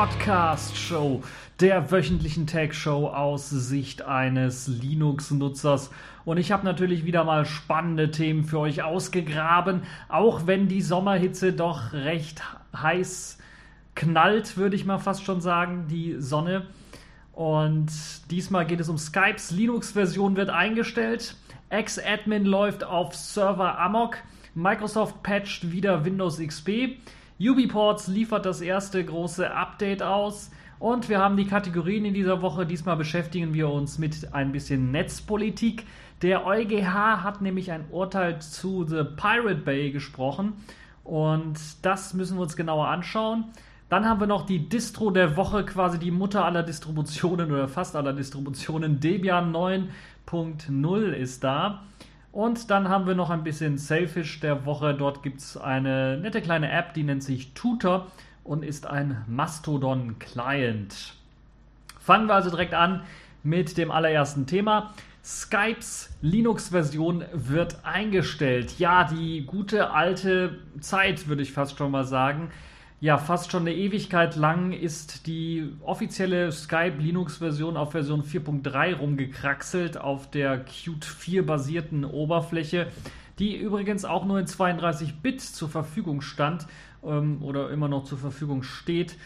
neuen TechView Podcast Show, der wöchentlichen Tech Show aus Sicht eines Linux-Nutzers. Und ich habe natürlich wieder mal spannende Themen für euch ausgegraben, auch wenn die Sommerhitze doch recht heiß knallt, würde ich mal fast schon sagen, die Sonne. Und diesmal geht es um Skypes Linux-Version wird eingestellt. Ex-Admin läuft auf Server Amok. Microsoft patcht wieder Windows XP. UbiPorts liefert das erste große Update aus. Und wir haben die Kategorien in dieser Woche. Diesmal beschäftigen wir uns mit ein bisschen Netzpolitik. Der EuGH hat nämlich ein Urteil zu The Pirate Bay gesprochen. Und das müssen wir uns genauer anschauen. Dann haben wir noch die Distro der Woche, quasi die Mutter aller Distributionen oder fast aller Distributionen. Debian 9.0 ist da. Und dann haben wir noch ein bisschen Selfish der Woche. Dort gibt es eine nette kleine App, die nennt sich Tutor und ist ein Mastodon-Client. Fangen wir also direkt an mit dem allerersten Thema. Skypes Linux-Version wird eingestellt. Ja, die gute alte Zeit, würde ich fast schon mal sagen ja, fast schon eine Ewigkeit lang ist die offizielle Skype Linux-Version auf Version 4.3 rumgekraxelt auf der Qt 4 basierten Oberfläche, die übrigens auch nur in 32-Bit zur Verfügung stand ähm, oder immer noch zur Verfügung steht,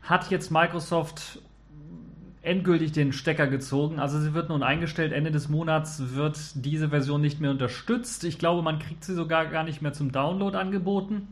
hat jetzt Microsoft endgültig den Stecker gezogen. Also sie wird nun eingestellt. Ende des Monats wird diese Version nicht mehr unterstützt. Ich glaube, man kriegt sie sogar gar nicht mehr zum Download angeboten.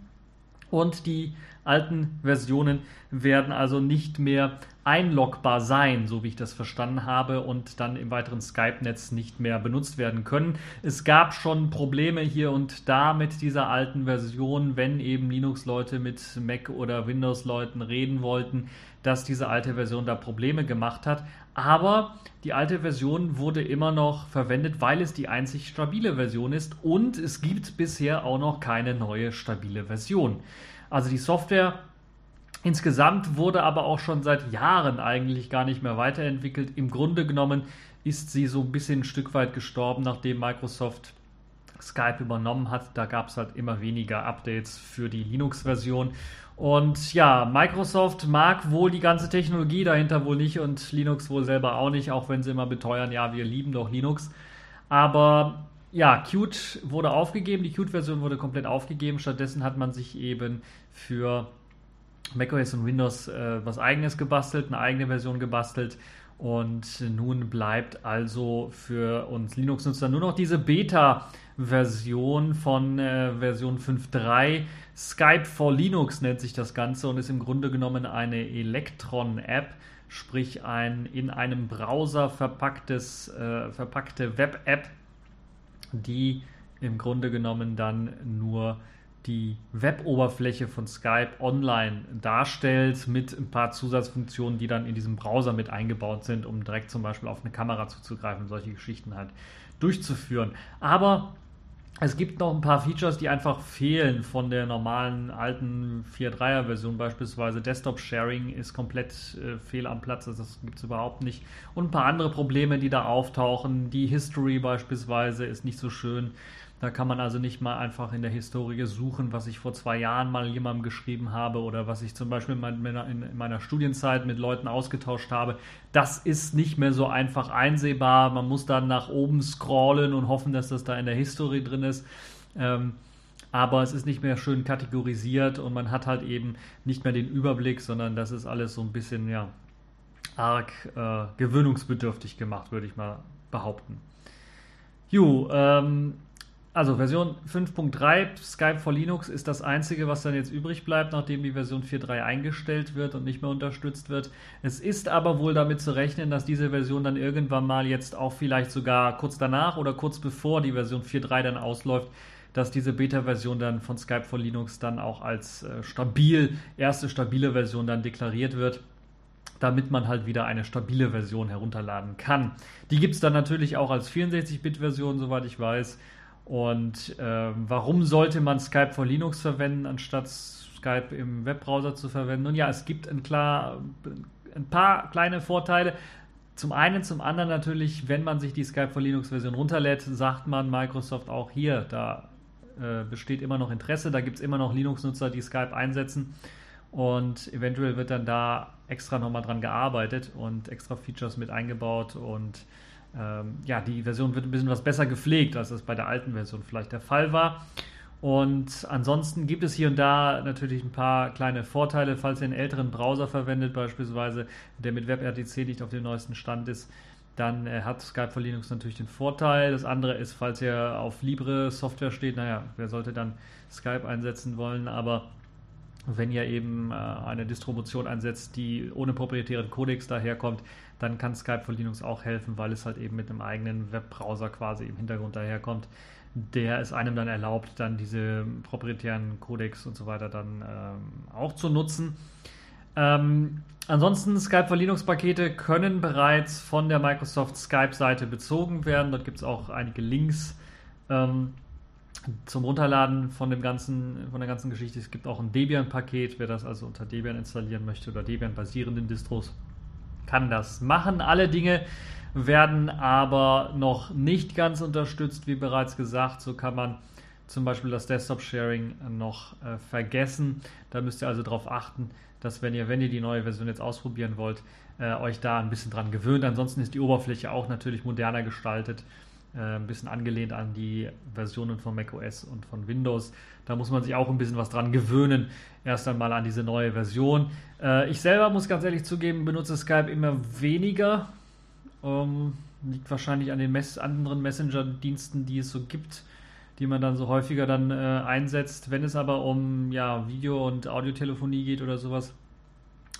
Und die alten Versionen werden also nicht mehr einloggbar sein, so wie ich das verstanden habe, und dann im weiteren Skype-Netz nicht mehr benutzt werden können. Es gab schon Probleme hier und da mit dieser alten Version, wenn eben Linux-Leute mit Mac oder Windows-Leuten reden wollten, dass diese alte Version da Probleme gemacht hat. Aber die alte Version wurde immer noch verwendet, weil es die einzig stabile Version ist und es gibt bisher auch noch keine neue stabile Version. Also die Software insgesamt wurde aber auch schon seit Jahren eigentlich gar nicht mehr weiterentwickelt. Im Grunde genommen ist sie so ein bisschen ein Stück weit gestorben, nachdem Microsoft Skype übernommen hat. Da gab es halt immer weniger Updates für die Linux-Version. Und ja, Microsoft mag wohl die ganze Technologie dahinter wohl nicht und Linux wohl selber auch nicht, auch wenn sie immer beteuern, ja, wir lieben doch Linux. Aber ja, Qt wurde aufgegeben, die Qt-Version wurde komplett aufgegeben. Stattdessen hat man sich eben für macOS und Windows äh, was eigenes gebastelt, eine eigene Version gebastelt. Und nun bleibt also für uns Linux-Nutzer nur noch diese Beta-Version von äh, Version 5.3. Skype for Linux nennt sich das Ganze und ist im Grunde genommen eine Electron-App, sprich ein in einem Browser verpacktes, äh, verpackte Web-App, die im Grunde genommen dann nur die Web-Oberfläche von Skype online darstellt mit ein paar Zusatzfunktionen, die dann in diesem Browser mit eingebaut sind, um direkt zum Beispiel auf eine Kamera zuzugreifen, solche Geschichten halt durchzuführen. Aber es gibt noch ein paar Features, die einfach fehlen von der normalen alten 4.3er Version. Beispielsweise Desktop Sharing ist komplett äh, fehl am Platz, also das gibt es überhaupt nicht. Und ein paar andere Probleme, die da auftauchen. Die History beispielsweise ist nicht so schön. Da kann man also nicht mal einfach in der Historie suchen, was ich vor zwei Jahren mal jemandem geschrieben habe oder was ich zum Beispiel in meiner Studienzeit mit Leuten ausgetauscht habe. Das ist nicht mehr so einfach einsehbar. Man muss dann nach oben scrollen und hoffen, dass das da in der Historie drin ist. Ähm, aber es ist nicht mehr schön kategorisiert und man hat halt eben nicht mehr den Überblick, sondern das ist alles so ein bisschen, ja, arg äh, gewöhnungsbedürftig gemacht, würde ich mal behaupten. Jo, ähm, also Version 5.3 Skype for Linux ist das einzige, was dann jetzt übrig bleibt, nachdem die Version 4.3 eingestellt wird und nicht mehr unterstützt wird. Es ist aber wohl damit zu rechnen, dass diese Version dann irgendwann mal jetzt auch vielleicht sogar kurz danach oder kurz bevor die Version 4.3 dann ausläuft, dass diese Beta-Version dann von Skype for Linux dann auch als äh, stabil, erste stabile Version dann deklariert wird damit man halt wieder eine stabile Version herunterladen kann. Die gibt es dann natürlich auch als 64-Bit-Version, soweit ich weiß. Und äh, warum sollte man Skype for Linux verwenden, anstatt Skype im Webbrowser zu verwenden? Nun ja, es gibt ein, klar, ein paar kleine Vorteile. Zum einen, zum anderen natürlich, wenn man sich die Skype for Linux Version runterlädt, sagt man Microsoft auch hier, da äh, besteht immer noch Interesse, da gibt es immer noch Linux-Nutzer, die Skype einsetzen. Und eventuell wird dann da extra nochmal dran gearbeitet und extra Features mit eingebaut und ähm, ja, die Version wird ein bisschen was besser gepflegt, als das bei der alten Version vielleicht der Fall war. Und ansonsten gibt es hier und da natürlich ein paar kleine Vorteile, falls ihr einen älteren Browser verwendet, beispielsweise, der mit WebRTC nicht auf dem neuesten Stand ist. Dann äh, hat Skype für Linux natürlich den Vorteil. Das andere ist, falls ihr auf Libre Software steht, naja, wer sollte dann Skype einsetzen wollen, aber wenn ihr eben äh, eine Distribution einsetzt, die ohne proprietären Codex daherkommt, dann kann Skype für Linux auch helfen, weil es halt eben mit einem eigenen Webbrowser quasi im Hintergrund daherkommt der es einem dann erlaubt, dann diese proprietären Codecs und so weiter dann ähm, auch zu nutzen. Ähm, ansonsten, Skype für Linux-Pakete können bereits von der Microsoft Skype-Seite bezogen werden. Dort gibt es auch einige Links ähm, zum Runterladen von, dem ganzen, von der ganzen Geschichte. Es gibt auch ein Debian-Paket, wer das also unter Debian installieren möchte oder Debian-basierenden Distros, kann das machen. Alle Dinge werden aber noch nicht ganz unterstützt, wie bereits gesagt. So kann man zum Beispiel das Desktop-Sharing noch äh, vergessen. Da müsst ihr also darauf achten, dass wenn ihr, wenn ihr die neue Version jetzt ausprobieren wollt, äh, euch da ein bisschen dran gewöhnt. Ansonsten ist die Oberfläche auch natürlich moderner gestaltet, ein bisschen angelehnt an die Versionen von macOS und von Windows. Da muss man sich auch ein bisschen was dran gewöhnen, erst einmal an diese neue Version. Äh, ich selber muss ganz ehrlich zugeben, benutze Skype immer weniger ähm, liegt wahrscheinlich an den Mess anderen Messenger-Diensten, die es so gibt, die man dann so häufiger dann äh, einsetzt. Wenn es aber um ja, Video- und Audiotelefonie geht oder sowas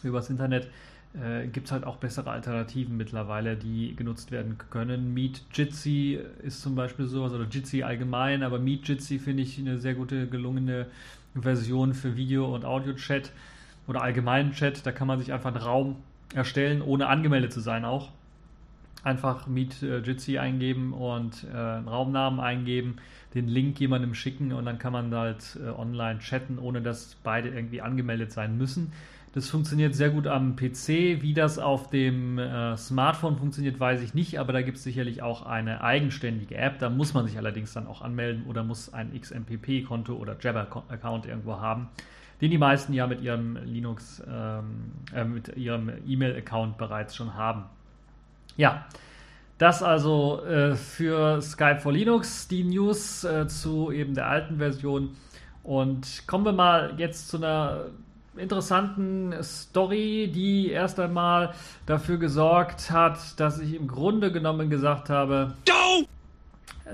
übers Internet, äh, gibt es halt auch bessere Alternativen mittlerweile, die genutzt werden können. Meet Jitsi ist zum Beispiel sowas oder Jitsi allgemein, aber Meet Jitsi finde ich eine sehr gute, gelungene Version für Video- und Audio-Chat oder allgemeinen Chat. Da kann man sich einfach einen Raum erstellen, ohne angemeldet zu sein auch einfach Meet äh, Jitsi eingeben und äh, einen Raumnamen eingeben, den Link jemandem schicken und dann kann man halt äh, online chatten, ohne dass beide irgendwie angemeldet sein müssen. Das funktioniert sehr gut am PC. Wie das auf dem äh, Smartphone funktioniert, weiß ich nicht, aber da gibt es sicherlich auch eine eigenständige App. Da muss man sich allerdings dann auch anmelden oder muss ein XMPP-Konto oder Jabber-Account irgendwo haben, den die meisten ja mit ihrem Linux, ähm, äh, mit ihrem E-Mail-Account bereits schon haben. Ja, das also äh, für Skype for Linux, die News äh, zu eben der alten Version. Und kommen wir mal jetzt zu einer interessanten Story, die erst einmal dafür gesorgt hat, dass ich im Grunde genommen gesagt habe, Go!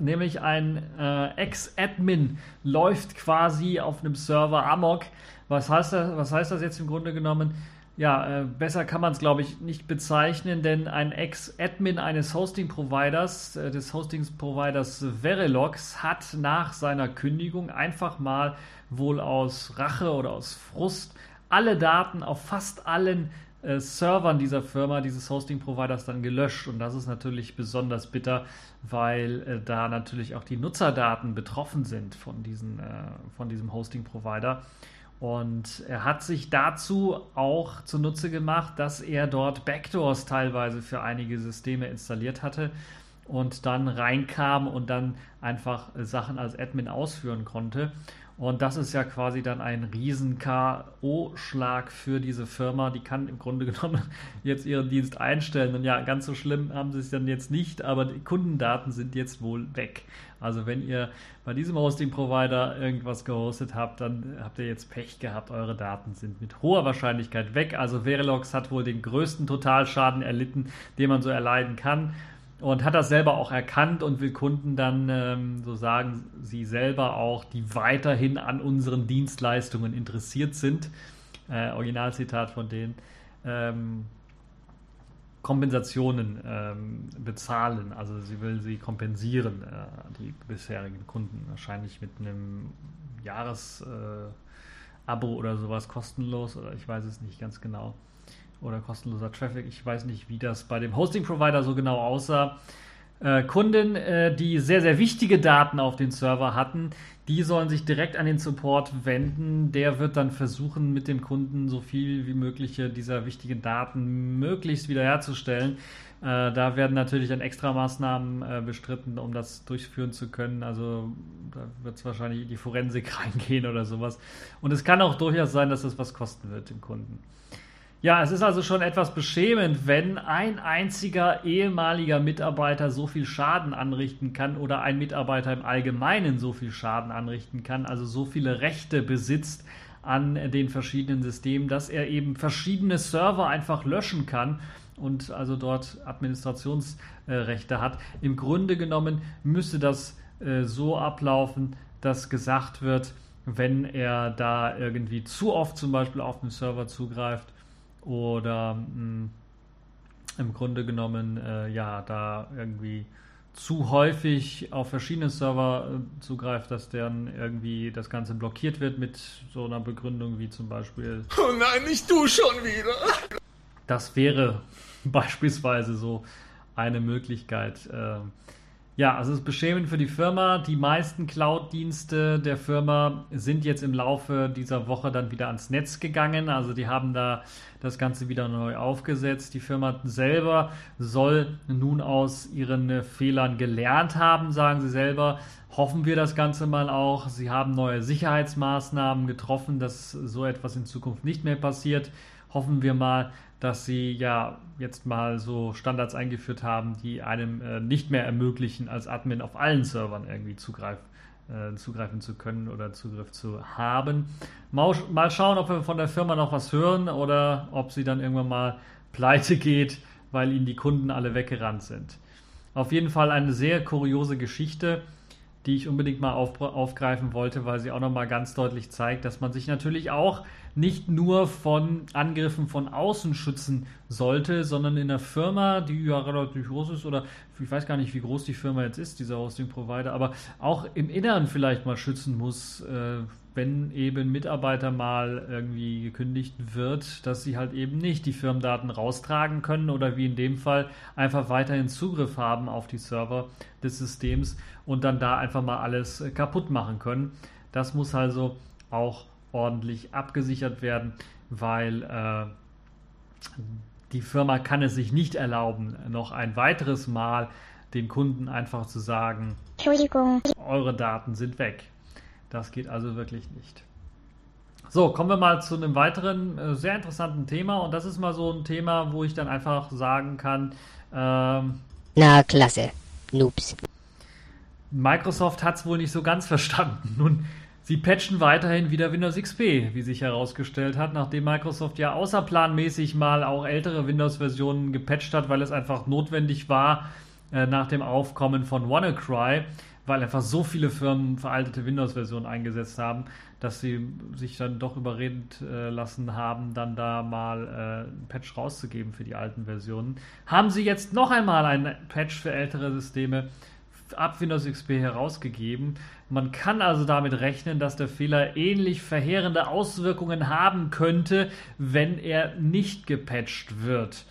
nämlich ein äh, Ex-Admin läuft quasi auf einem Server amok. Was heißt das, was heißt das jetzt im Grunde genommen? ja, äh, besser kann man es, glaube ich, nicht bezeichnen, denn ein Ex-Admin eines Hosting-Providers, äh, des Hosting-Providers Verilox, hat nach seiner Kündigung einfach mal wohl aus Rache oder aus Frust alle Daten auf fast allen äh, Servern dieser Firma, dieses Hosting-Providers dann gelöscht. Und das ist natürlich besonders bitter, weil äh, da natürlich auch die Nutzerdaten betroffen sind von, diesen, äh, von diesem Hosting-Provider. Und er hat sich dazu auch zunutze gemacht, dass er dort Backdoors teilweise für einige Systeme installiert hatte und dann reinkam und dann einfach Sachen als Admin ausführen konnte. Und das ist ja quasi dann ein riesen K.O.-Schlag für diese Firma. Die kann im Grunde genommen jetzt ihren Dienst einstellen. Und ja, ganz so schlimm haben sie es dann jetzt nicht, aber die Kundendaten sind jetzt wohl weg. Also wenn ihr bei diesem Hosting-Provider irgendwas gehostet habt, dann habt ihr jetzt Pech gehabt. Eure Daten sind mit hoher Wahrscheinlichkeit weg. Also Verilog hat wohl den größten Totalschaden erlitten, den man so erleiden kann und hat das selber auch erkannt und will Kunden dann, ähm, so sagen sie selber auch, die weiterhin an unseren Dienstleistungen interessiert sind, äh, Originalzitat von denen, ähm, Kompensationen ähm, bezahlen. Also sie will sie kompensieren, äh, die bisherigen Kunden, wahrscheinlich mit einem Jahresabo äh, oder sowas kostenlos oder ich weiß es nicht ganz genau oder kostenloser Traffic. Ich weiß nicht, wie das bei dem Hosting-Provider so genau aussah. Äh, Kunden, äh, die sehr, sehr wichtige Daten auf den Server hatten, die sollen sich direkt an den Support wenden. Der wird dann versuchen, mit dem Kunden so viel wie möglich dieser wichtigen Daten möglichst wiederherzustellen. Äh, da werden natürlich dann extra Maßnahmen bestritten, um das durchführen zu können. Also da wird es wahrscheinlich in die Forensik reingehen oder sowas. Und es kann auch durchaus sein, dass das was kosten wird dem Kunden. Ja, es ist also schon etwas beschämend, wenn ein einziger ehemaliger Mitarbeiter so viel Schaden anrichten kann oder ein Mitarbeiter im Allgemeinen so viel Schaden anrichten kann, also so viele Rechte besitzt an den verschiedenen Systemen, dass er eben verschiedene Server einfach löschen kann und also dort Administrationsrechte hat. Im Grunde genommen müsste das äh, so ablaufen, dass gesagt wird, wenn er da irgendwie zu oft zum Beispiel auf den Server zugreift, oder mh, hm, im Grunde genommen äh, ja da irgendwie zu häufig auf verschiedene Server äh, zugreift, dass dann irgendwie das Ganze blockiert wird mit so einer Begründung wie zum Beispiel. Oh nein, nicht du schon wieder! Das wäre beispielsweise so eine Möglichkeit. Äh, ja, also es ist beschämend für die Firma. Die meisten Cloud-Dienste der Firma sind jetzt im Laufe dieser Woche dann wieder ans Netz gegangen. Also die haben da das Ganze wieder neu aufgesetzt. Die Firma selber soll nun aus ihren Fehlern gelernt haben, sagen sie selber. Hoffen wir das Ganze mal auch. Sie haben neue Sicherheitsmaßnahmen getroffen, dass so etwas in Zukunft nicht mehr passiert. Hoffen wir mal, dass sie ja jetzt mal so Standards eingeführt haben, die einem äh, nicht mehr ermöglichen, als Admin auf allen Servern irgendwie Zugreif, äh, zugreifen zu können oder Zugriff zu haben. Mal, mal schauen, ob wir von der Firma noch was hören oder ob sie dann irgendwann mal pleite geht, weil ihnen die Kunden alle weggerannt sind. Auf jeden Fall eine sehr kuriose Geschichte die ich unbedingt mal auf, aufgreifen wollte, weil sie auch nochmal ganz deutlich zeigt, dass man sich natürlich auch nicht nur von Angriffen von außen schützen sollte, sondern in einer Firma, die ja relativ groß ist, oder ich weiß gar nicht, wie groß die Firma jetzt ist, dieser Hosting-Provider, aber auch im Inneren vielleicht mal schützen muss, äh, wenn eben Mitarbeiter mal irgendwie gekündigt wird, dass sie halt eben nicht die Firmendaten raustragen können oder wie in dem Fall einfach weiterhin Zugriff haben auf die Server des Systems und dann da einfach mal alles kaputt machen können. Das muss also auch ordentlich abgesichert werden, weil äh, die Firma kann es sich nicht erlauben, noch ein weiteres Mal den Kunden einfach zu sagen, Entschuldigung, eure Daten sind weg. Das geht also wirklich nicht. So, kommen wir mal zu einem weiteren äh, sehr interessanten Thema. Und das ist mal so ein Thema, wo ich dann einfach sagen kann. Ähm, Na, klasse. Noobs. Microsoft hat es wohl nicht so ganz verstanden. Nun, sie patchen weiterhin wieder Windows XP, wie sich herausgestellt hat, nachdem Microsoft ja außerplanmäßig mal auch ältere Windows-Versionen gepatcht hat, weil es einfach notwendig war äh, nach dem Aufkommen von WannaCry weil einfach so viele Firmen veraltete Windows-Versionen eingesetzt haben, dass sie sich dann doch überredet äh, lassen haben, dann da mal äh, ein Patch rauszugeben für die alten Versionen. Haben sie jetzt noch einmal ein Patch für ältere Systeme ab Windows XP herausgegeben. Man kann also damit rechnen, dass der Fehler ähnlich verheerende Auswirkungen haben könnte, wenn er nicht gepatcht wird.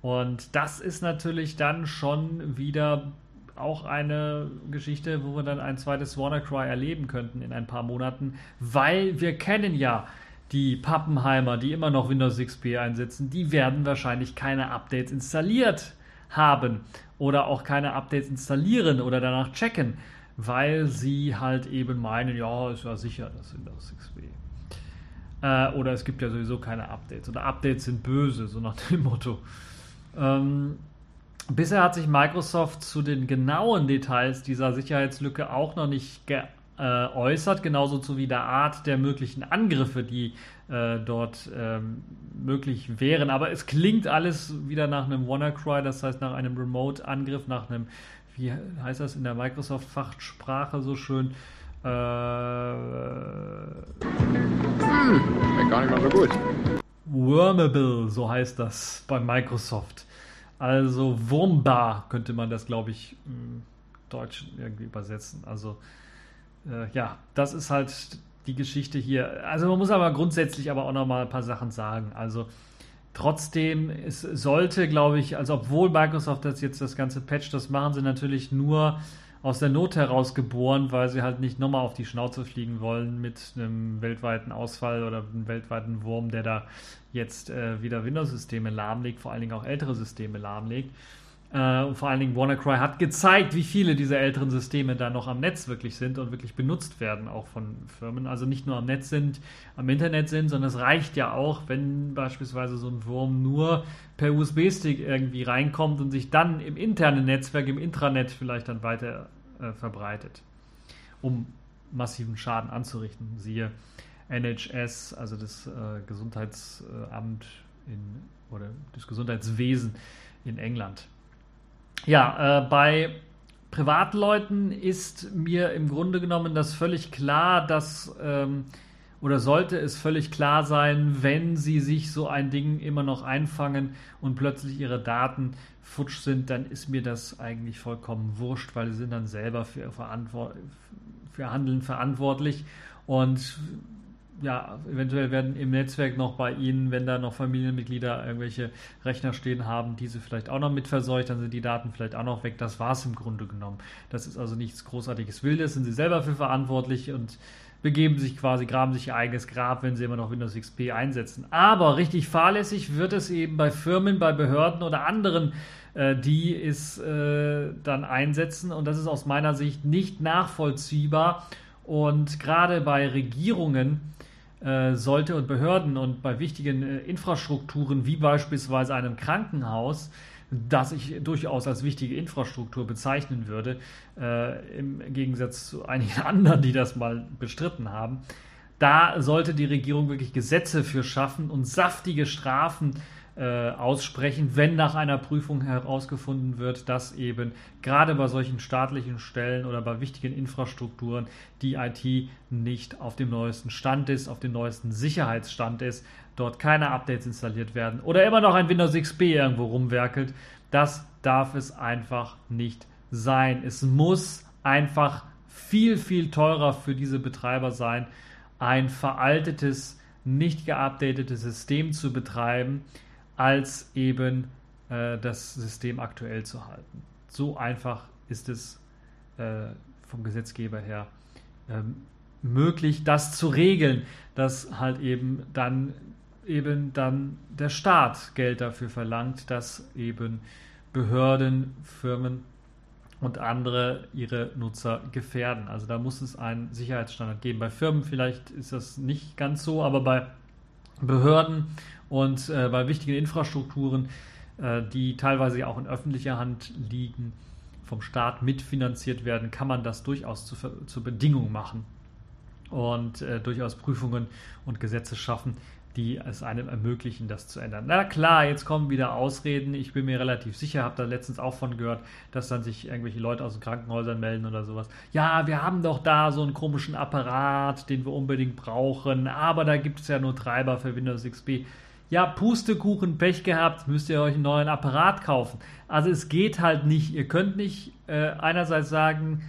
Und das ist natürlich dann schon wieder auch eine Geschichte, wo wir dann ein zweites WannaCry erleben könnten in ein paar Monaten, weil wir kennen ja die Pappenheimer, die immer noch Windows XP einsetzen, die werden wahrscheinlich keine Updates installiert haben oder auch keine Updates installieren oder danach checken, weil sie halt eben meinen, ja, ist ja sicher das Windows XP. Äh, oder es gibt ja sowieso keine Updates oder Updates sind böse, so nach dem Motto. Ähm, Bisher hat sich Microsoft zu den genauen Details dieser Sicherheitslücke auch noch nicht geäußert, genauso zu wie der Art der möglichen Angriffe, die äh, dort ähm, möglich wären. Aber es klingt alles wieder nach einem WannaCry, das heißt nach einem Remote-Angriff, nach einem, wie heißt das in der Microsoft-Fachsprache so schön? Äh, hm, gar nicht mal so gut. Wormable, so heißt das bei Microsoft. Also Wurmbar könnte man das, glaube ich, im Deutschen irgendwie übersetzen. Also äh, ja, das ist halt die Geschichte hier. Also man muss aber grundsätzlich aber auch noch mal ein paar Sachen sagen. Also Trotzdem, es sollte, glaube ich, also obwohl Microsoft das jetzt das ganze Patch, das machen sie natürlich nur aus der Not heraus geboren, weil sie halt nicht nochmal auf die Schnauze fliegen wollen mit einem weltweiten Ausfall oder einem weltweiten Wurm, der da jetzt äh, wieder Windows-Systeme lahmlegt, vor allen Dingen auch ältere Systeme lahmlegt. Äh, und vor allen Dingen WannaCry hat gezeigt, wie viele dieser älteren Systeme da noch am Netz wirklich sind und wirklich benutzt werden, auch von Firmen. Also nicht nur am Netz sind, am Internet sind, sondern es reicht ja auch, wenn beispielsweise so ein Wurm nur per USB-Stick irgendwie reinkommt und sich dann im internen Netzwerk, im Intranet vielleicht dann weiter äh, verbreitet, um massiven Schaden anzurichten. Siehe NHS, also das äh, Gesundheitsamt in, oder das Gesundheitswesen in England. Ja, äh, bei Privatleuten ist mir im Grunde genommen das völlig klar, dass ähm, oder sollte es völlig klar sein, wenn sie sich so ein Ding immer noch einfangen und plötzlich ihre Daten futsch sind, dann ist mir das eigentlich vollkommen wurscht, weil sie sind dann selber für, für Handeln verantwortlich. Und ja, eventuell werden im Netzwerk noch bei Ihnen, wenn da noch Familienmitglieder irgendwelche Rechner stehen haben, diese vielleicht auch noch mitverseucht, dann sind die Daten vielleicht auch noch weg. Das war es im Grunde genommen. Das ist also nichts großartiges Wildes, sind Sie selber für verantwortlich und begeben sich quasi, graben sich ihr eigenes Grab, wenn sie immer noch Windows XP einsetzen. Aber richtig fahrlässig wird es eben bei Firmen, bei Behörden oder anderen, äh, die es äh, dann einsetzen. Und das ist aus meiner Sicht nicht nachvollziehbar. Und gerade bei Regierungen sollte und Behörden und bei wichtigen äh, Infrastrukturen wie beispielsweise einem Krankenhaus, das ich durchaus als wichtige Infrastruktur bezeichnen würde, äh, im Gegensatz zu einigen anderen, die das mal bestritten haben. Da sollte die Regierung wirklich Gesetze für schaffen und saftige Strafen äh, aussprechen, wenn nach einer Prüfung herausgefunden wird, dass eben gerade bei solchen staatlichen Stellen oder bei wichtigen Infrastrukturen die IT nicht auf dem neuesten Stand ist, auf dem neuesten Sicherheitsstand ist, dort keine Updates installiert werden oder immer noch ein Windows XP irgendwo rumwerkelt. Das darf es einfach nicht sein. Es muss einfach viel, viel teurer für diese Betreiber sein, ein veraltetes, nicht geupdatetes System zu betreiben, als eben äh, das System aktuell zu halten. So einfach ist es äh, vom Gesetzgeber her ähm, möglich, das zu regeln, dass halt eben dann eben dann der Staat Geld dafür verlangt, dass eben Behörden, Firmen und andere ihre Nutzer gefährden. Also da muss es einen Sicherheitsstandard geben. Bei Firmen vielleicht ist das nicht ganz so, aber bei Behörden und äh, bei wichtigen Infrastrukturen, äh, die teilweise auch in öffentlicher Hand liegen, vom Staat mitfinanziert werden, kann man das durchaus zu, zur Bedingung machen und äh, durchaus Prüfungen und Gesetze schaffen, die es einem ermöglichen, das zu ändern. Na klar, jetzt kommen wieder Ausreden. Ich bin mir relativ sicher, habe da letztens auch von gehört, dass dann sich irgendwelche Leute aus den Krankenhäusern melden oder sowas. Ja, wir haben doch da so einen komischen Apparat, den wir unbedingt brauchen, aber da gibt es ja nur Treiber für Windows XP ja, Pustekuchen, Pech gehabt, müsst ihr euch einen neuen Apparat kaufen. Also es geht halt nicht. Ihr könnt nicht äh, einerseits sagen,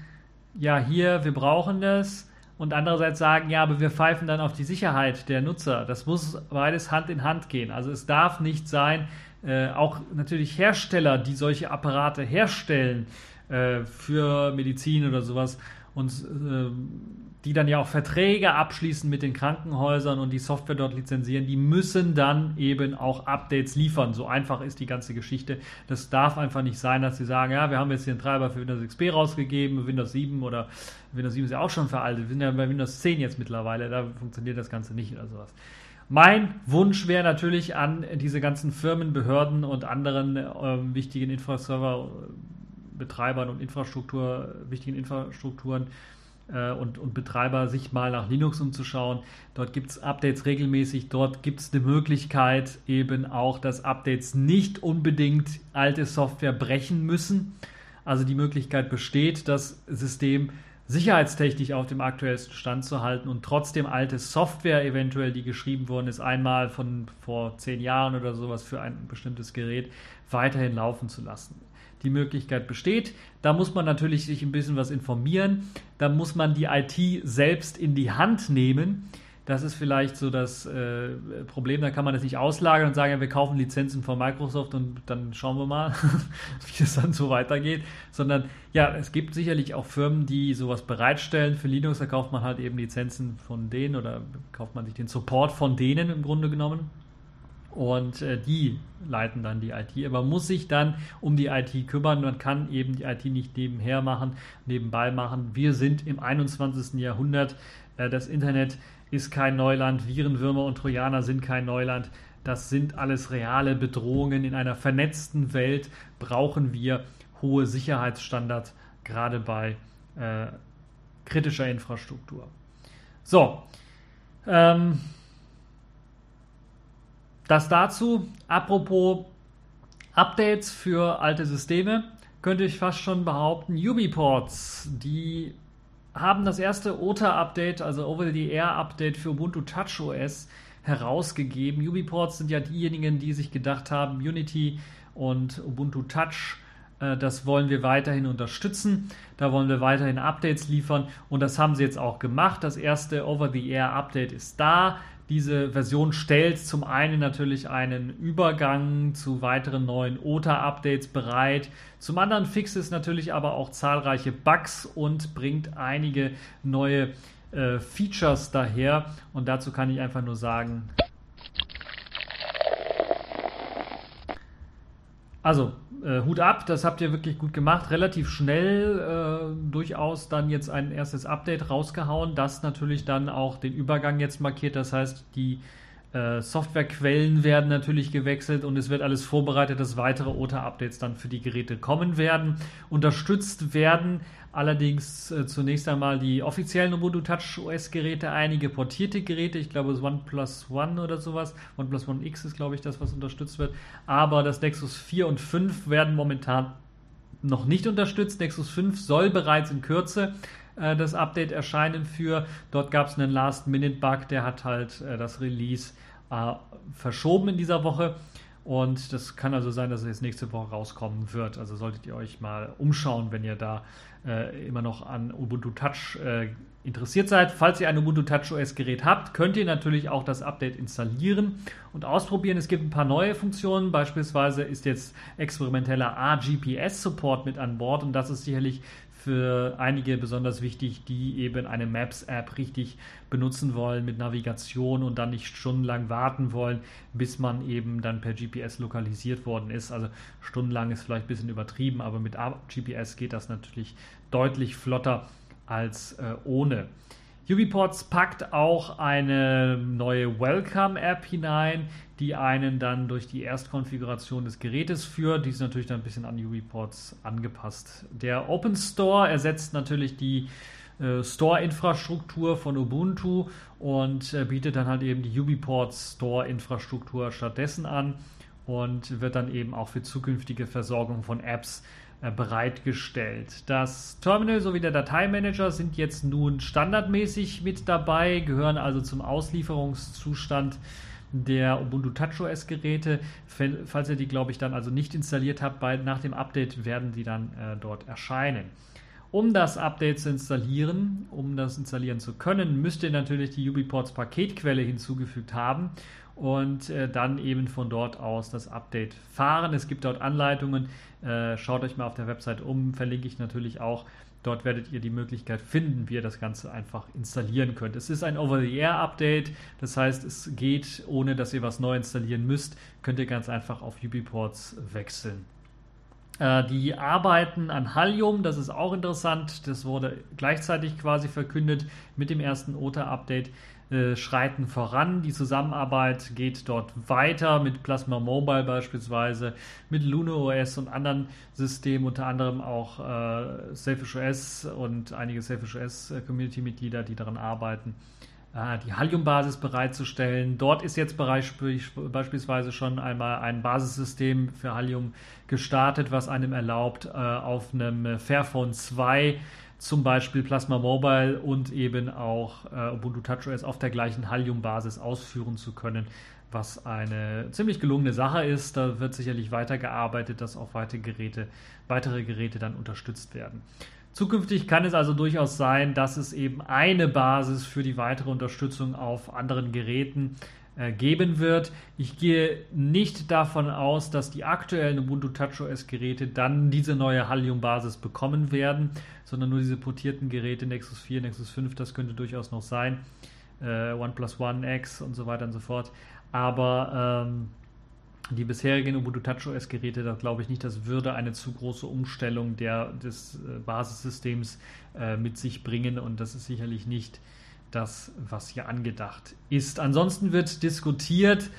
ja, hier, wir brauchen das und andererseits sagen, ja, aber wir pfeifen dann auf die Sicherheit der Nutzer. Das muss beides Hand in Hand gehen. Also es darf nicht sein, äh, auch natürlich Hersteller, die solche Apparate herstellen äh, für Medizin oder sowas und äh, die dann ja auch Verträge abschließen mit den Krankenhäusern und die Software dort lizenzieren, die müssen dann eben auch Updates liefern. So einfach ist die ganze Geschichte. Das darf einfach nicht sein, dass sie sagen, ja, wir haben jetzt den Treiber für Windows XP rausgegeben, Windows 7 oder Windows 7 ist ja auch schon veraltet. Wir sind ja bei Windows 10 jetzt mittlerweile, da funktioniert das Ganze nicht oder sowas. Mein Wunsch wäre natürlich an diese ganzen Firmen, Behörden und anderen äh, wichtigen Infraserver-Betreibern und Infrastruktur, wichtigen Infrastrukturen, äh, und, und Betreiber sich mal nach Linux umzuschauen. Dort gibt es Updates regelmäßig. Dort gibt es eine Möglichkeit eben auch, dass Updates nicht unbedingt alte Software brechen müssen. Also die Möglichkeit besteht, das System sicherheitstechnisch auf dem aktuellsten Stand zu halten und trotzdem alte Software eventuell, die geschrieben worden ist, einmal von vor zehn Jahren oder sowas für ein bestimmtes Gerät, weiterhin laufen zu lassen die Möglichkeit besteht. Da muss man natürlich sich ein bisschen was informieren. Da muss man die IT selbst in die Hand nehmen. Das ist vielleicht so das äh, Problem, da kann man das nicht auslagern und sagen, ja, wir kaufen Lizenzen von Microsoft und dann schauen wir mal, wie es dann so weitergeht. Sondern ja, es gibt sicherlich auch Firmen, die sowas bereitstellen für Linux. Da kauft man halt eben Lizenzen von denen oder kauft man sich den Support von denen im Grunde genommen. Und äh, die leiten dann die IT. Aber man muss sich dann um die IT kümmern. Man kann eben die IT nicht nebenher machen, nebenbei machen. Wir sind im 21. Jahrhundert. Äh, das Internet ist kein Neuland. Virenwürmer und Trojaner sind kein Neuland. Das sind alles reale Bedrohungen. In einer vernetzten Welt brauchen wir hohe Sicherheitsstandards, gerade bei äh, kritischer Infrastruktur. So. Ähm, das dazu. Apropos Updates für alte Systeme, könnte ich fast schon behaupten, UbiPorts, die haben das erste OTA-Update, also Over-the-Air-Update für Ubuntu TouchOS herausgegeben. UbiPorts sind ja diejenigen, die sich gedacht haben, Unity und Ubuntu Touch, äh, das wollen wir weiterhin unterstützen. Da wollen wir weiterhin Updates liefern und das haben sie jetzt auch gemacht. Das erste Over-the-Air-Update ist da. Diese Version stellt zum einen natürlich einen Übergang zu weiteren neuen OTA-Updates bereit. Zum anderen fixt es natürlich aber auch zahlreiche Bugs und bringt einige neue äh, Features daher. Und dazu kann ich einfach nur sagen, also äh, Hut ab, das habt ihr wirklich gut gemacht. Relativ schnell äh, durchaus dann jetzt ein erstes Update rausgehauen, das natürlich dann auch den Übergang jetzt markiert. Das heißt, die äh, Softwarequellen werden natürlich gewechselt und es wird alles vorbereitet, dass weitere OTA-Updates dann für die Geräte kommen werden. Unterstützt werden allerdings äh, zunächst einmal die offiziellen Ubuntu Touch OS Geräte, einige portierte Geräte, ich glaube das OnePlus One oder sowas, OnePlus One X ist glaube ich das, was unterstützt wird, aber das Nexus 4 und 5 werden momentan noch nicht unterstützt. Nexus 5 soll bereits in Kürze äh, das Update erscheinen für. Dort gab es einen Last-Minute-Bug, der hat halt äh, das Release äh, verschoben in dieser Woche. Und das kann also sein, dass es jetzt nächste Woche rauskommen wird. Also solltet ihr euch mal umschauen, wenn ihr da äh, immer noch an Ubuntu Touch äh, interessiert seid. Falls ihr ein Ubuntu Touch OS Gerät habt, könnt ihr natürlich auch das Update installieren und ausprobieren. Es gibt ein paar neue Funktionen. Beispielsweise ist jetzt experimenteller AGPS Support mit an Bord und das ist sicherlich für einige besonders wichtig, die eben eine Maps-App richtig benutzen wollen mit Navigation und dann nicht stundenlang warten wollen, bis man eben dann per GPS lokalisiert worden ist. Also stundenlang ist vielleicht ein bisschen übertrieben, aber mit GPS geht das natürlich deutlich flotter als äh, ohne. UbiPorts packt auch eine neue Welcome-App hinein, die einen dann durch die Erstkonfiguration des Gerätes führt. Die ist natürlich dann ein bisschen an UbiPorts angepasst. Der Open Store ersetzt natürlich die äh, Store-Infrastruktur von Ubuntu und äh, bietet dann halt eben die UbiPorts Store-Infrastruktur stattdessen an und wird dann eben auch für zukünftige Versorgung von Apps bereitgestellt. Das Terminal sowie der Dateimanager sind jetzt nun standardmäßig mit dabei, gehören also zum Auslieferungszustand der Ubuntu TouchOS Geräte. Falls ihr die, glaube ich, dann also nicht installiert habt, bei, nach dem Update werden die dann äh, dort erscheinen. Um das Update zu installieren, um das installieren zu können, müsst ihr natürlich die UbiPorts Paketquelle hinzugefügt haben und äh, dann eben von dort aus das Update fahren. Es gibt dort Anleitungen. Äh, schaut euch mal auf der Website um, verlinke ich natürlich auch. Dort werdet ihr die Möglichkeit finden, wie ihr das Ganze einfach installieren könnt. Es ist ein Over-the-Air-Update, das heißt, es geht, ohne dass ihr was neu installieren müsst, könnt ihr ganz einfach auf UbiPorts wechseln. Äh, die arbeiten an Halium, das ist auch interessant. Das wurde gleichzeitig quasi verkündet mit dem ersten OTA-Update. Äh, schreiten voran. Die Zusammenarbeit geht dort weiter mit Plasma Mobile beispielsweise, mit LunoOS und anderen Systemen, unter anderem auch äh, Selfish OS und einige Selfish OS äh, Community-Mitglieder, die daran arbeiten äh, die Halium-Basis bereitzustellen. Dort ist jetzt beispielsweise schon einmal ein Basissystem für Halium gestartet, was einem erlaubt, auf einem Fairphone 2 zum Beispiel Plasma Mobile und eben auch äh, Ubuntu TouchOS auf der gleichen Halium-Basis ausführen zu können, was eine ziemlich gelungene Sache ist. Da wird sicherlich weitergearbeitet, dass auch weitere Geräte, weitere Geräte dann unterstützt werden. Zukünftig kann es also durchaus sein, dass es eben eine Basis für die weitere Unterstützung auf anderen Geräten äh, geben wird. Ich gehe nicht davon aus, dass die aktuellen Ubuntu TouchOS Geräte dann diese neue Halium Basis bekommen werden, sondern nur diese portierten Geräte Nexus 4, Nexus 5, das könnte durchaus noch sein. Äh, OnePlus One X und so weiter und so fort. Aber ähm, die bisherigen Ubuntu TouchOS Geräte, da glaube ich nicht, das würde eine zu große Umstellung der, des äh, Basissystems äh, mit sich bringen und das ist sicherlich nicht das, was hier angedacht ist. Ansonsten wird diskutiert,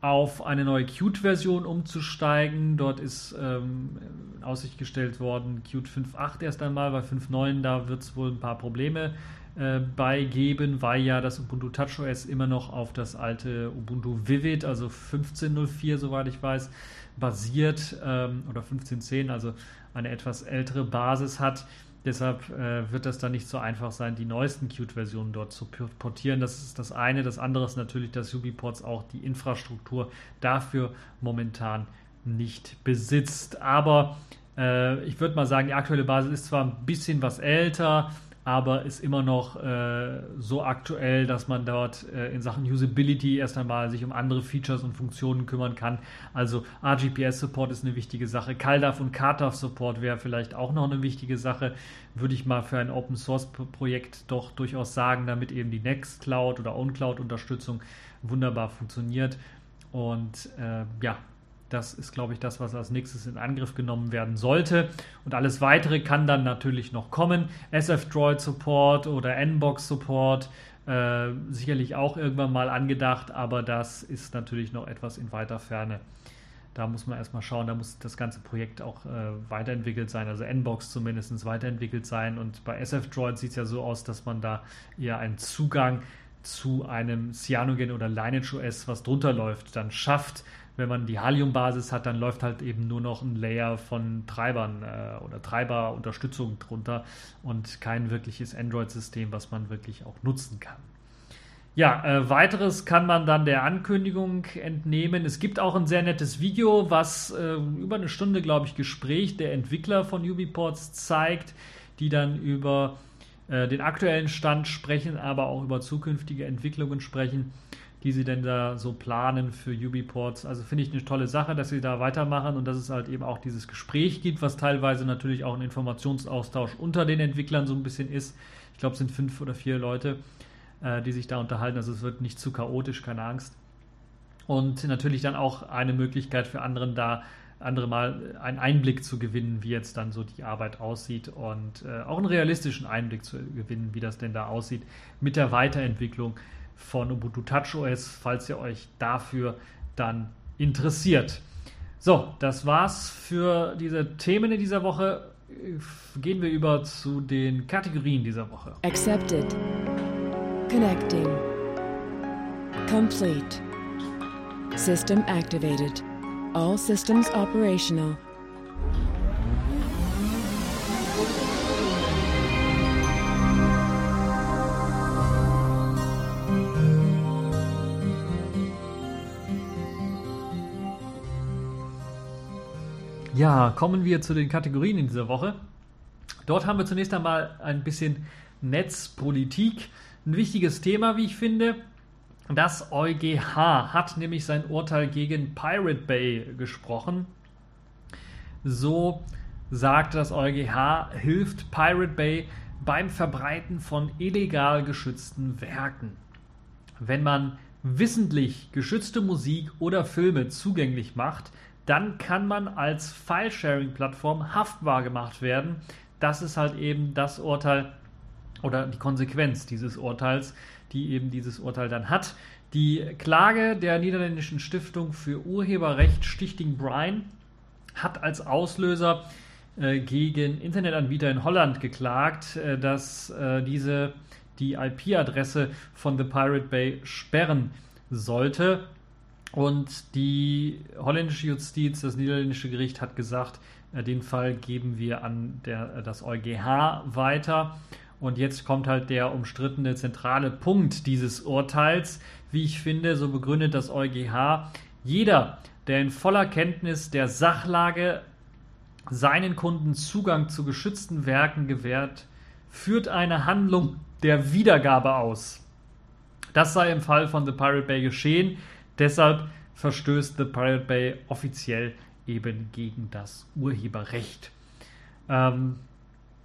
auf eine neue Qt-Version umzusteigen. Dort ist ähm, in Aussicht gestellt worden Qt 5.8 erst einmal, bei 5.9 da wird es wohl ein paar Probleme äh, beigeben, weil ja das Ubuntu TouchOS immer noch auf das alte Ubuntu Vivid, also 15.04, soweit ich weiß, basiert ähm, oder 15.10, also eine etwas ältere Basis hat. Deshalb äh, wird das dann nicht so einfach sein, die neuesten Qt-Versionen dort zu portieren. Das ist das eine. Das andere ist natürlich, dass UbiPorts auch die Infrastruktur dafür momentan nicht besitzt. Aber äh, ich würde mal sagen, die aktuelle Basis ist zwar ein bisschen was älter, aber ist immer noch äh, so aktuell, dass man dort äh, in Sachen Usability erst einmal sich um andere Features und Funktionen kümmern kann. Also RGPS-Support ist eine wichtige Sache. CalDAV und CATAV-Support wäre vielleicht auch noch eine wichtige Sache, würde ich mal für ein Open-Source-Projekt doch durchaus sagen, damit eben die Nextcloud oder OwnCloud-Unterstützung wunderbar funktioniert. Und äh, ja, das ist, glaube ich, das, was als nächstes in Angriff genommen werden sollte. Und alles weitere kann dann natürlich noch kommen. SF-Droid Support oder Nbox Support. Äh, sicherlich auch irgendwann mal angedacht, aber das ist natürlich noch etwas in weiter Ferne. Da muss man erstmal schauen, da muss das ganze Projekt auch äh, weiterentwickelt sein, also Nbox zumindest weiterentwickelt sein. Und bei SF-Droid sieht es ja so aus, dass man da eher einen Zugang zu einem Cyanogen oder Lineage OS, was drunter läuft, dann schafft wenn man die Halium-Basis hat, dann läuft halt eben nur noch ein Layer von Treibern äh, oder Treiberunterstützung drunter und kein wirkliches Android-System, was man wirklich auch nutzen kann. Ja, äh, weiteres kann man dann der Ankündigung entnehmen. Es gibt auch ein sehr nettes Video, was äh, über eine Stunde, glaube ich, Gespräch der Entwickler von Ubiports zeigt, die dann über äh, den aktuellen Stand sprechen, aber auch über zukünftige Entwicklungen sprechen die sie denn da so planen für Ubiports. Also finde ich eine tolle Sache, dass sie da weitermachen und dass es halt eben auch dieses Gespräch gibt, was teilweise natürlich auch ein Informationsaustausch unter den Entwicklern so ein bisschen ist. Ich glaube, es sind fünf oder vier Leute, äh, die sich da unterhalten. Also es wird nicht zu chaotisch, keine Angst. Und natürlich dann auch eine Möglichkeit für anderen da andere mal einen Einblick zu gewinnen, wie jetzt dann so die Arbeit aussieht und äh, auch einen realistischen Einblick zu gewinnen, wie das denn da aussieht mit der Weiterentwicklung von Ubuntu TouchOS, falls ihr euch dafür dann interessiert. So, das war's für diese Themen in dieser Woche. Gehen wir über zu den Kategorien dieser Woche. Accepted. Connecting. Complete. System activated. All systems operational. Ja, kommen wir zu den Kategorien in dieser Woche. Dort haben wir zunächst einmal ein bisschen Netzpolitik. Ein wichtiges Thema, wie ich finde. Das EuGH hat nämlich sein Urteil gegen Pirate Bay gesprochen. So sagt das EuGH, hilft Pirate Bay beim Verbreiten von illegal geschützten Werken. Wenn man wissentlich geschützte Musik oder Filme zugänglich macht, dann kann man als File-Sharing-Plattform haftbar gemacht werden. Das ist halt eben das Urteil oder die Konsequenz dieses Urteils, die eben dieses Urteil dann hat. Die Klage der niederländischen Stiftung für Urheberrecht Stichting Brian hat als Auslöser äh, gegen Internetanbieter in Holland geklagt, äh, dass äh, diese die IP-Adresse von The Pirate Bay sperren sollte. Und die holländische Justiz, das niederländische Gericht hat gesagt, äh, den Fall geben wir an der, äh, das EuGH weiter. Und jetzt kommt halt der umstrittene zentrale Punkt dieses Urteils. Wie ich finde, so begründet das EuGH, jeder, der in voller Kenntnis der Sachlage seinen Kunden Zugang zu geschützten Werken gewährt, führt eine Handlung der Wiedergabe aus. Das sei im Fall von The Pirate Bay geschehen, deshalb verstößt The Pirate Bay offiziell eben gegen das Urheberrecht. Ähm,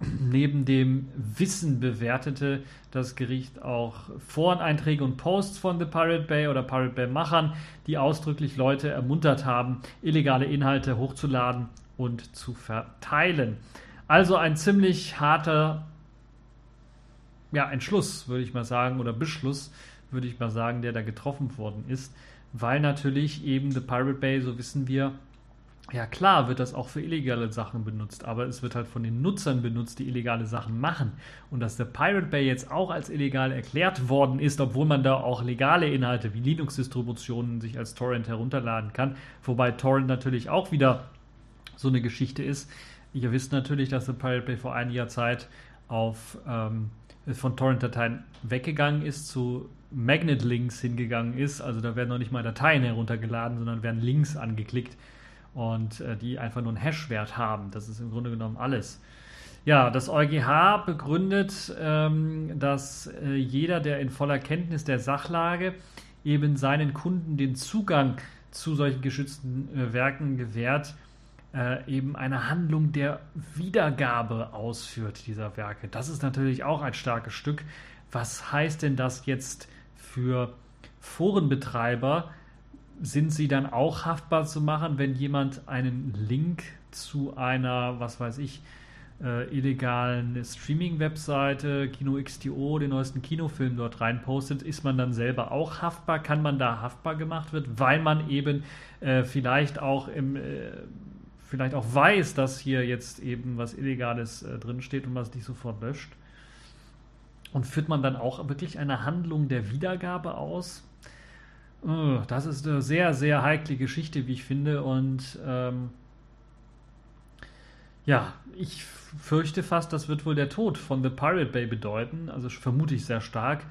neben dem Wissen bewertete das Gericht auch Foreneinträge und Posts von The Pirate Bay oder Pirate Bay Machern, die ausdrücklich Leute ermuntert haben, illegale Inhalte hochzuladen und zu verteilen. Also ein ziemlich harter ja, Entschluss, würde ich mal sagen, oder Beschluss, würde ich mal sagen, der da getroffen worden ist, weil natürlich eben The Pirate Bay, so wissen wir, ja klar wird das auch für illegale Sachen benutzt, aber es wird halt von den Nutzern benutzt, die illegale Sachen machen. Und dass der Pirate Bay jetzt auch als illegal erklärt worden ist, obwohl man da auch legale Inhalte wie Linux-Distributionen sich als Torrent herunterladen kann, wobei Torrent natürlich auch wieder so eine Geschichte ist. Ihr wisst natürlich, dass der Pirate Bay vor einiger Zeit auf ähm, von Torrent-Dateien weggegangen ist, zu Magnet-Links hingegangen ist. Also da werden noch nicht mal Dateien heruntergeladen, sondern werden Links angeklickt und äh, die einfach nur einen Hash-Wert haben. Das ist im Grunde genommen alles. Ja, das EuGH begründet, ähm, dass äh, jeder, der in voller Kenntnis der Sachlage eben seinen Kunden den Zugang zu solchen geschützten äh, Werken gewährt, äh, eben eine Handlung der Wiedergabe ausführt dieser Werke. Das ist natürlich auch ein starkes Stück. Was heißt denn das jetzt für Forenbetreiber? Sind sie dann auch haftbar zu machen, wenn jemand einen Link zu einer, was weiß ich, äh, illegalen Streaming-Webseite, Kino XTO, den neuesten Kinofilm dort reinpostet, ist man dann selber auch haftbar? Kann man da haftbar gemacht werden, weil man eben äh, vielleicht auch im äh, vielleicht auch weiß, dass hier jetzt eben was Illegales äh, drinsteht und was nicht sofort löscht. Und führt man dann auch wirklich eine Handlung der Wiedergabe aus? Oh, das ist eine sehr, sehr heikle Geschichte, wie ich finde. Und ähm, ja, ich fürchte fast, das wird wohl der Tod von The Pirate Bay bedeuten. Also vermute ich sehr stark.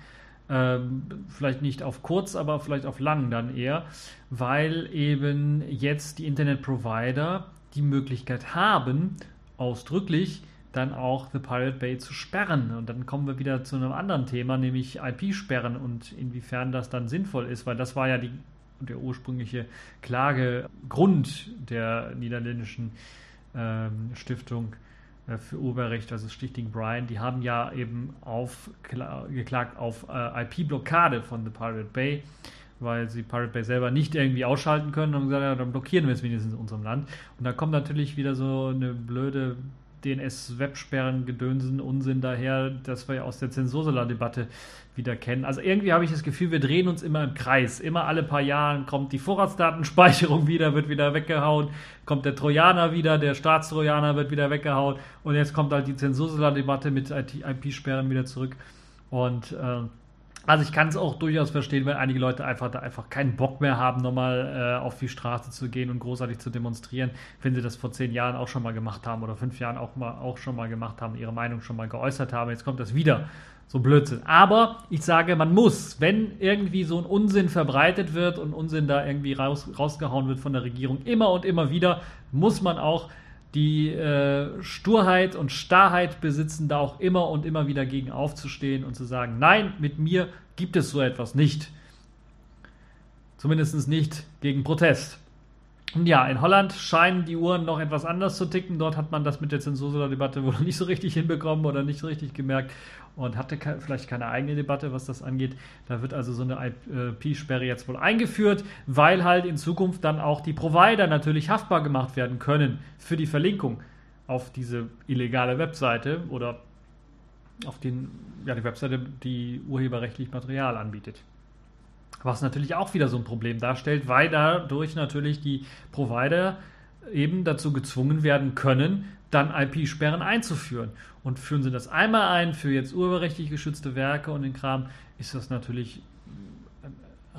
Ähm, vielleicht nicht auf kurz, aber vielleicht auf lang dann eher, weil eben jetzt die Internet-Provider die Möglichkeit haben, ausdrücklich dann auch The Pirate Bay zu sperren. Und dann kommen wir wieder zu einem anderen Thema, nämlich IP-Sperren und inwiefern das dann sinnvoll ist, weil das war ja die, der ursprüngliche Klagegrund der niederländischen ähm, Stiftung äh, für Urheberrecht, also Stichting Brian, die haben ja eben auf, geklagt auf äh, IP-Blockade von The Pirate Bay weil sie Pirate Bay selber nicht irgendwie ausschalten können und gesagt, ja, dann blockieren wir es wenigstens in unserem Land. Und da kommt natürlich wieder so eine blöde DNS-Websperren, Gedönsen, Unsinn daher, das wir ja aus der Zensursula-Debatte wieder kennen. Also irgendwie habe ich das Gefühl, wir drehen uns immer im Kreis. Immer alle paar Jahren kommt die Vorratsdatenspeicherung wieder, wird wieder weggehauen, kommt der Trojaner wieder, der Staatstrojaner wird wieder weggehauen und jetzt kommt halt die Zensursula-Debatte mit IP-Sperren wieder zurück. Und äh, also ich kann es auch durchaus verstehen, wenn einige Leute einfach da einfach keinen Bock mehr haben, nochmal äh, auf die Straße zu gehen und großartig zu demonstrieren, wenn sie das vor zehn Jahren auch schon mal gemacht haben oder fünf Jahren auch, mal, auch schon mal gemacht haben, ihre Meinung schon mal geäußert haben. Jetzt kommt das wieder. So Blödsinn. Aber ich sage, man muss, wenn irgendwie so ein Unsinn verbreitet wird und Unsinn da irgendwie raus, rausgehauen wird von der Regierung, immer und immer wieder, muss man auch die äh, Sturheit und Starrheit besitzen, da auch immer und immer wieder gegen aufzustehen und zu sagen, nein, mit mir gibt es so etwas nicht. Zumindest nicht gegen Protest. Und ja, in Holland scheinen die Uhren noch etwas anders zu ticken. Dort hat man das mit der Zensurdebatte wohl nicht so richtig hinbekommen oder nicht so richtig gemerkt und hatte vielleicht keine eigene Debatte, was das angeht. Da wird also so eine IP-Sperre jetzt wohl eingeführt, weil halt in Zukunft dann auch die Provider natürlich haftbar gemacht werden können für die Verlinkung auf diese illegale Webseite oder auf den, ja, die Webseite, die urheberrechtlich Material anbietet. Was natürlich auch wieder so ein Problem darstellt, weil dadurch natürlich die Provider eben dazu gezwungen werden können, dann IP-Sperren einzuführen. Und führen sie das einmal ein für jetzt urheberrechtlich geschützte Werke und den Kram, ist das natürlich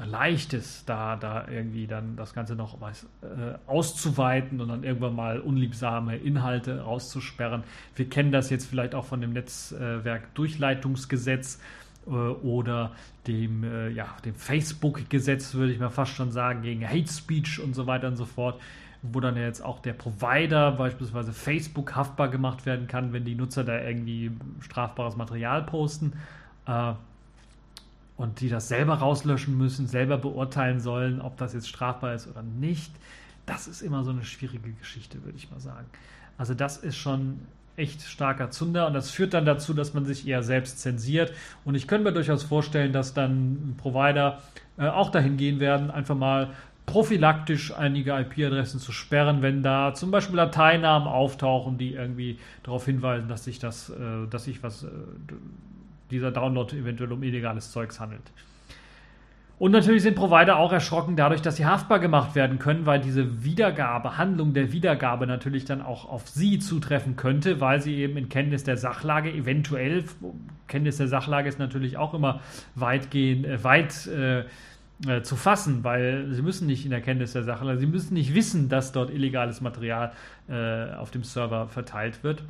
leichtes, da, da irgendwie dann das Ganze noch was, äh, auszuweiten und dann irgendwann mal unliebsame Inhalte rauszusperren. Wir kennen das jetzt vielleicht auch von dem Netzwerk-Durchleitungsgesetz äh, oder dem, äh, ja, dem Facebook-Gesetz, würde ich mal fast schon sagen, gegen Hate Speech und so weiter und so fort, wo dann ja jetzt auch der Provider, beispielsweise Facebook, haftbar gemacht werden kann, wenn die Nutzer da irgendwie strafbares Material posten. Äh, und die das selber rauslöschen müssen, selber beurteilen sollen, ob das jetzt strafbar ist oder nicht. Das ist immer so eine schwierige Geschichte, würde ich mal sagen. Also das ist schon echt starker Zunder und das führt dann dazu, dass man sich eher selbst zensiert. Und ich könnte mir durchaus vorstellen, dass dann Provider äh, auch dahin gehen werden, einfach mal prophylaktisch einige IP-Adressen zu sperren, wenn da zum Beispiel Dateinamen auftauchen, die irgendwie darauf hinweisen, dass sich das, äh, dass sich was äh, dieser Download eventuell um illegales Zeugs handelt. Und natürlich sind Provider auch erschrocken dadurch, dass sie haftbar gemacht werden können, weil diese Wiedergabe, Handlung der Wiedergabe natürlich dann auch auf sie zutreffen könnte, weil sie eben in Kenntnis der Sachlage eventuell, Kenntnis der Sachlage ist natürlich auch immer weitgehend, äh, weit äh, äh, zu fassen, weil sie müssen nicht in der Kenntnis der Sachlage, sie müssen nicht wissen, dass dort illegales Material äh, auf dem Server verteilt wird.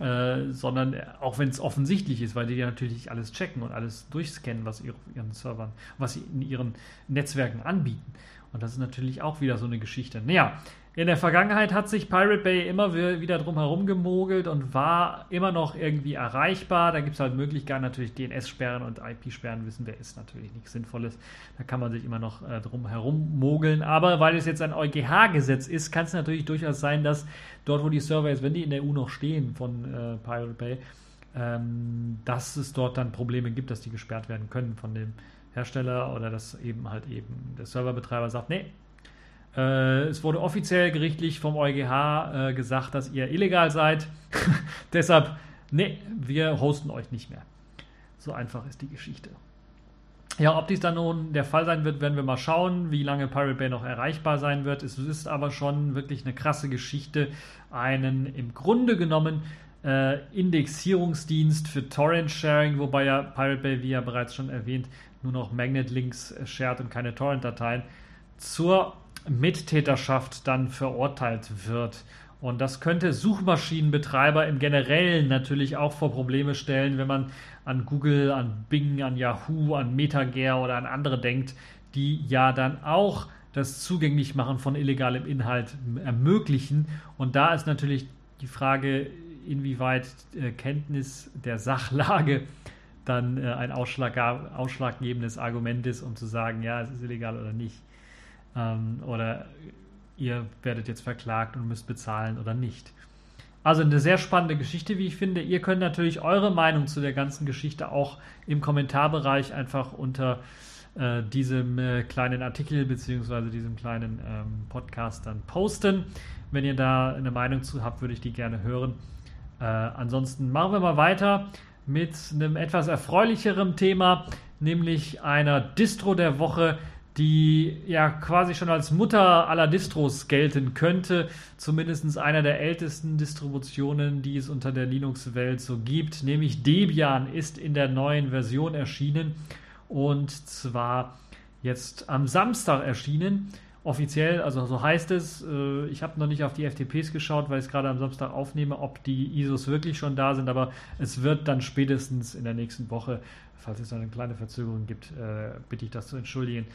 Äh, sondern auch wenn es offensichtlich ist, weil die ja natürlich alles checken und alles durchscannen, was ihre, ihren Servern, was sie in ihren Netzwerken anbieten. Und das ist natürlich auch wieder so eine Geschichte. Naja, in der Vergangenheit hat sich Pirate Bay immer wieder drum herum gemogelt und war immer noch irgendwie erreichbar. Da gibt es halt Möglichkeiten, natürlich DNS-Sperren und IP-Sperren wissen wir, ist natürlich nichts Sinnvolles. Da kann man sich immer noch äh, drum herum mogeln. Aber weil es jetzt ein EuGH-Gesetz ist, kann es natürlich durchaus sein, dass dort, wo die Server jetzt, wenn die in der EU noch stehen von äh, Pirate Bay, ähm, dass es dort dann Probleme gibt, dass die gesperrt werden können von dem Hersteller oder dass eben halt eben der Serverbetreiber sagt, nee, es wurde offiziell gerichtlich vom EuGH äh, gesagt, dass ihr illegal seid. Deshalb, nee, wir hosten euch nicht mehr. So einfach ist die Geschichte. Ja, ob dies dann nun der Fall sein wird, werden wir mal schauen, wie lange Pirate Bay noch erreichbar sein wird. Es ist aber schon wirklich eine krasse Geschichte, einen im Grunde genommen äh, Indexierungsdienst für Torrent Sharing, wobei ja Pirate Bay, wie ja bereits schon erwähnt, nur noch Magnet Links äh, shared und keine Torrent-Dateien, zur Mittäterschaft dann verurteilt wird. Und das könnte Suchmaschinenbetreiber im Generellen natürlich auch vor Probleme stellen, wenn man an Google, an Bing, an Yahoo, an MetaGear oder an andere denkt, die ja dann auch das Zugänglichmachen von illegalem Inhalt ermöglichen. Und da ist natürlich die Frage, inwieweit äh, Kenntnis der Sachlage dann äh, ein Ausschlag, ausschlaggebendes Argument ist, um zu sagen, ja, es ist illegal oder nicht. Ähm, oder ihr werdet jetzt verklagt und müsst bezahlen oder nicht. Also eine sehr spannende Geschichte, wie ich finde. Ihr könnt natürlich eure Meinung zu der ganzen Geschichte auch im Kommentarbereich einfach unter äh, diesem äh, kleinen Artikel bzw. diesem kleinen ähm, Podcast dann posten. Wenn ihr da eine Meinung zu habt, würde ich die gerne hören. Äh, ansonsten machen wir mal weiter mit einem etwas erfreulicheren Thema, nämlich einer Distro der Woche, die ja quasi schon als Mutter aller Distros gelten könnte. Zumindest einer der ältesten Distributionen, die es unter der Linux-Welt so gibt, nämlich Debian ist in der neuen Version erschienen und zwar jetzt am Samstag erschienen. Offiziell, also so heißt es. Äh, ich habe noch nicht auf die FTPs geschaut, weil ich es gerade am Samstag aufnehme, ob die ISOs wirklich schon da sind, aber es wird dann spätestens in der nächsten Woche, falls es eine kleine Verzögerung gibt, äh, bitte ich das zu entschuldigen,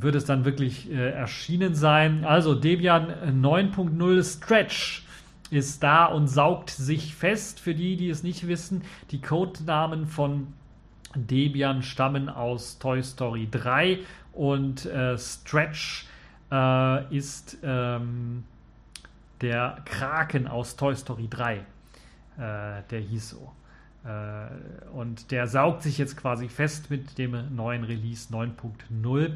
wird es dann wirklich äh, erschienen sein. Also Debian 9.0 Stretch ist da und saugt sich fest. Für die, die es nicht wissen, die Codenamen von Debian stammen aus Toy Story 3 und äh, Stretch äh, ist ähm, der Kraken aus Toy Story 3. Äh, der hieß so. Äh, und der saugt sich jetzt quasi fest mit dem neuen Release 9.0.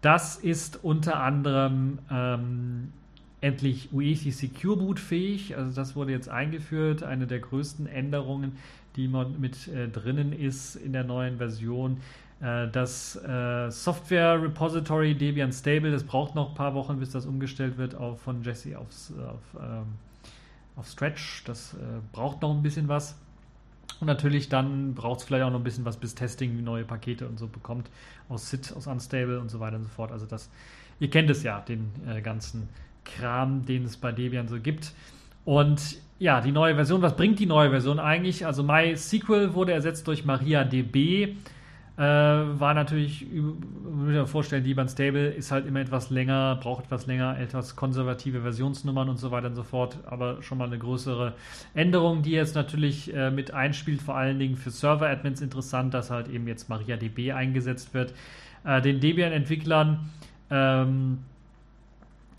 Das ist unter anderem ähm, endlich UEFI Secure Boot fähig. Also das wurde jetzt eingeführt. Eine der größten Änderungen, die man mit äh, drinnen ist in der neuen Version. Äh, das äh, Software Repository Debian Stable, das braucht noch ein paar Wochen, bis das umgestellt wird auf, von Jesse aufs, auf, ähm, auf Stretch. Das äh, braucht noch ein bisschen was. Und natürlich dann braucht es vielleicht auch noch ein bisschen was, bis Testing neue Pakete und so bekommt aus SIT, aus Unstable und so weiter und so fort. Also das, ihr kennt es ja, den äh, ganzen Kram, den es bei Debian so gibt. Und ja, die neue Version, was bringt die neue Version eigentlich? Also MySQL wurde ersetzt durch MariaDB. Äh, war natürlich, würde mir vorstellen, Debian Stable ist halt immer etwas länger, braucht etwas länger, etwas konservative Versionsnummern und so weiter und so fort, aber schon mal eine größere Änderung, die jetzt natürlich äh, mit einspielt, vor allen Dingen für Server-Admins interessant, dass halt eben jetzt MariaDB eingesetzt wird. Äh, den Debian-Entwicklern ähm,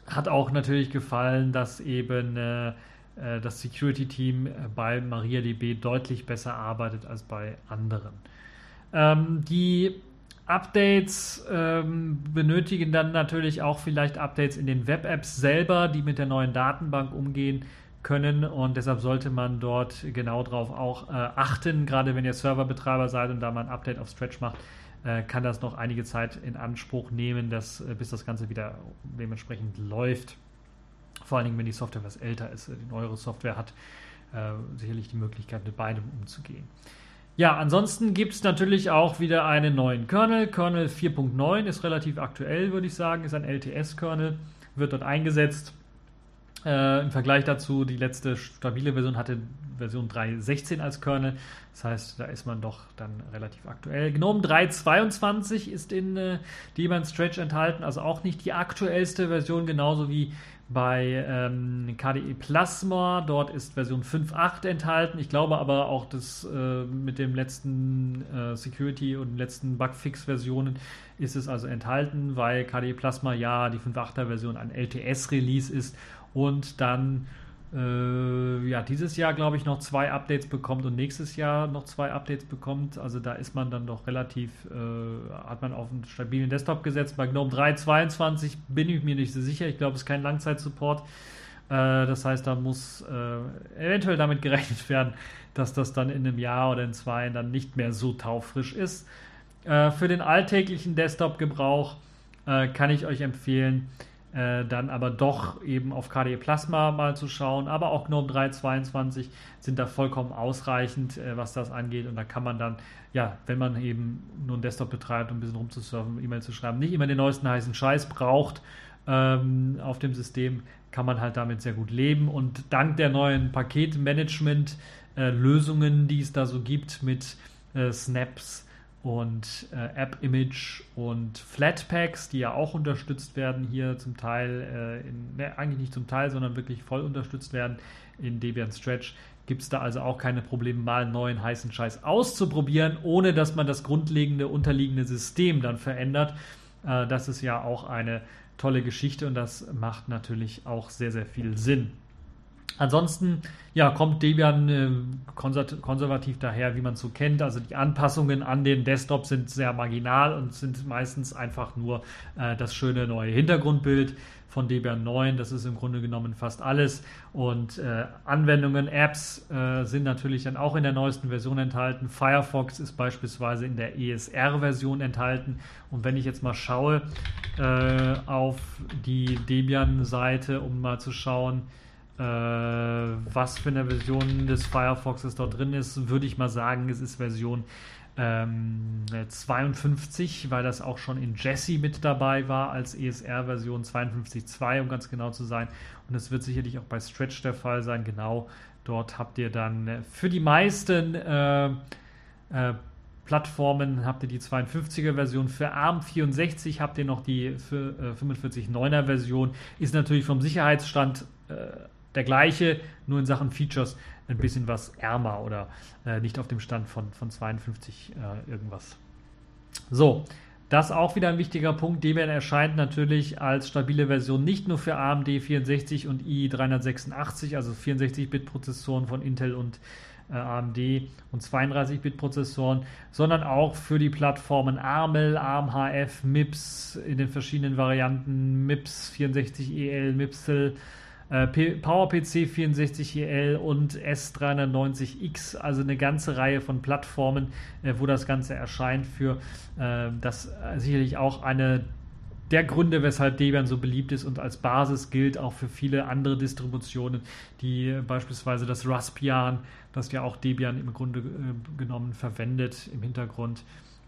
hat auch natürlich gefallen, dass eben äh, äh, das Security-Team äh, bei MariaDB deutlich besser arbeitet als bei anderen. Ähm, die Updates ähm, benötigen dann natürlich auch vielleicht Updates in den Web-Apps selber, die mit der neuen Datenbank umgehen können und deshalb sollte man dort genau darauf auch äh, achten, gerade wenn ihr Serverbetreiber seid und da mal ein Update auf Stretch macht, äh, kann das noch einige Zeit in Anspruch nehmen, dass, äh, bis das Ganze wieder dementsprechend läuft. Vor allen Dingen, wenn die Software was älter ist, die neuere Software hat äh, sicherlich die Möglichkeit, mit beidem umzugehen. Ja, ansonsten gibt es natürlich auch wieder einen neuen Kernel. Kernel 4.9 ist relativ aktuell, würde ich sagen, ist ein LTS-Kernel, wird dort eingesetzt. Äh, Im Vergleich dazu, die letzte stabile Version hatte Version 3.16 als Kernel. Das heißt, da ist man doch dann relativ aktuell. GNOME 3.22 ist in äh, Debian Stretch enthalten, also auch nicht die aktuellste Version, genauso wie bei ähm, KDE Plasma. Dort ist Version 5.8 enthalten. Ich glaube aber auch, dass äh, mit dem letzten äh, Security und letzten Bugfix-Versionen ist es also enthalten, weil KDE Plasma ja die 5.8er Version ein LTS-Release ist und dann äh, ja, dieses Jahr, glaube ich, noch zwei Updates bekommt und nächstes Jahr noch zwei Updates bekommt. Also da ist man dann doch relativ, äh, hat man auf einen stabilen Desktop gesetzt. Bei GNOME 3.22 bin ich mir nicht so sicher. Ich glaube, es ist kein Langzeitsupport. Äh, das heißt, da muss äh, eventuell damit gerechnet werden, dass das dann in einem Jahr oder in zwei dann nicht mehr so taufrisch ist. Äh, für den alltäglichen Desktop-Gebrauch kann ich euch empfehlen, äh, dann aber doch eben auf KDE Plasma mal zu schauen, aber auch GNOME 3.22 sind da vollkommen ausreichend, äh, was das angeht. Und da kann man dann, ja, wenn man eben nur einen Desktop betreibt, um ein bisschen rumzusurfen, E-Mail zu schreiben, nicht immer den neuesten heißen Scheiß braucht ähm, auf dem System, kann man halt damit sehr gut leben. Und dank der neuen Paketmanagement-Lösungen, äh, die es da so gibt mit äh, Snaps, und äh, App-Image und Flatpaks, die ja auch unterstützt werden, hier zum Teil, äh, in, ne, eigentlich nicht zum Teil, sondern wirklich voll unterstützt werden in Debian Stretch, gibt es da also auch keine Probleme, mal einen neuen heißen Scheiß auszuprobieren, ohne dass man das grundlegende, unterliegende System dann verändert. Äh, das ist ja auch eine tolle Geschichte und das macht natürlich auch sehr, sehr viel Sinn. Ansonsten ja, kommt Debian äh, konservativ daher, wie man es so kennt. Also die Anpassungen an den Desktop sind sehr marginal und sind meistens einfach nur äh, das schöne neue Hintergrundbild von Debian 9. Das ist im Grunde genommen fast alles. Und äh, Anwendungen, Apps äh, sind natürlich dann auch in der neuesten Version enthalten. Firefox ist beispielsweise in der ESR-Version enthalten. Und wenn ich jetzt mal schaue äh, auf die Debian-Seite, um mal zu schauen, was für eine Version des Firefoxes dort drin ist, würde ich mal sagen, es ist Version ähm, 52, weil das auch schon in Jesse mit dabei war als ESR-Version 52.2, um ganz genau zu sein. Und es wird sicherlich auch bei Stretch der Fall sein. Genau dort habt ihr dann für die meisten äh, äh, Plattformen habt ihr die 52er Version. Für ARM 64 habt ihr noch die äh, 45.9er Version. Ist natürlich vom Sicherheitsstand äh, der gleiche, nur in Sachen Features ein bisschen was ärmer oder äh, nicht auf dem Stand von, von 52 äh, irgendwas. So, das auch wieder ein wichtiger Punkt. Debian erscheint natürlich als stabile Version nicht nur für AMD 64 und i386, also 64-Bit-Prozessoren von Intel und äh, AMD und 32-Bit-Prozessoren, sondern auch für die Plattformen ARML, ARMHF, MIPS in den verschiedenen Varianten, MIPS 64EL, MIPSL, äh, PowerPC 64EL und S390X, also eine ganze Reihe von Plattformen, äh, wo das Ganze erscheint, für äh, das sicherlich auch eine der Gründe, weshalb Debian so beliebt ist und als Basis gilt auch für viele andere Distributionen, die beispielsweise das Raspbian, das ja auch Debian im Grunde genommen verwendet im Hintergrund,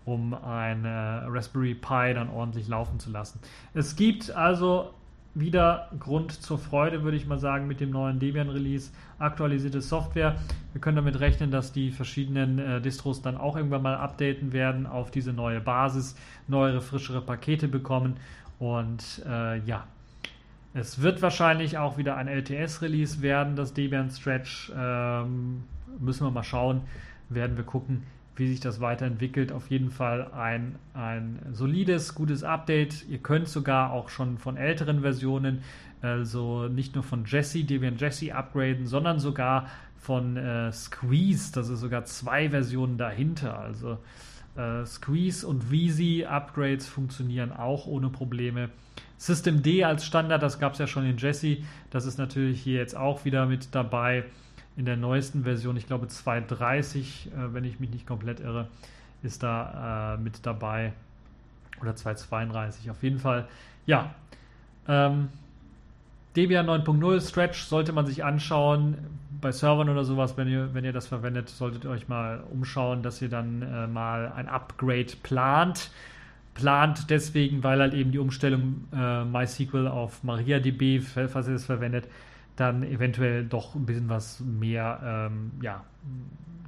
um ein Raspberry Pi dann ordentlich laufen zu lassen. Es gibt also wieder Grund zur Freude, würde ich mal sagen, mit dem neuen Debian-Release. Aktualisierte Software. Wir können damit rechnen, dass die verschiedenen äh, Distros dann auch irgendwann mal updaten werden auf diese neue Basis, neuere, frischere Pakete bekommen. Und äh, ja, es wird wahrscheinlich auch wieder ein LTS-Release werden, das Debian Stretch. Ähm, müssen wir mal schauen. Werden wir gucken, wie sich das weiterentwickelt. Auf jeden Fall ein, ein solides, gutes Update. Ihr könnt sogar auch schon von älteren Versionen, also nicht nur von Jesse, Debian Jesse upgraden, sondern sogar von äh, Squeeze. Das ist sogar zwei Versionen dahinter. Also äh, Squeeze und Wheezy Upgrades funktionieren auch ohne Probleme. System D als Standard, das gab es ja schon in Jesse. Das ist natürlich hier jetzt auch wieder mit dabei in der neuesten Version, ich glaube 230, äh, wenn ich mich nicht komplett irre, ist da äh, mit dabei. Oder 232 auf jeden Fall. Ja. Ähm, Debian 9.0 Stretch sollte man sich anschauen. Bei Servern oder sowas, wenn ihr, wenn ihr das verwendet, solltet ihr euch mal umschauen, dass ihr dann äh, mal ein Upgrade plant. Plant deswegen, weil halt eben die Umstellung äh, MySQL auf MariaDB, falls ihr das verwendet, dann eventuell doch ein bisschen was mehr ähm, ja,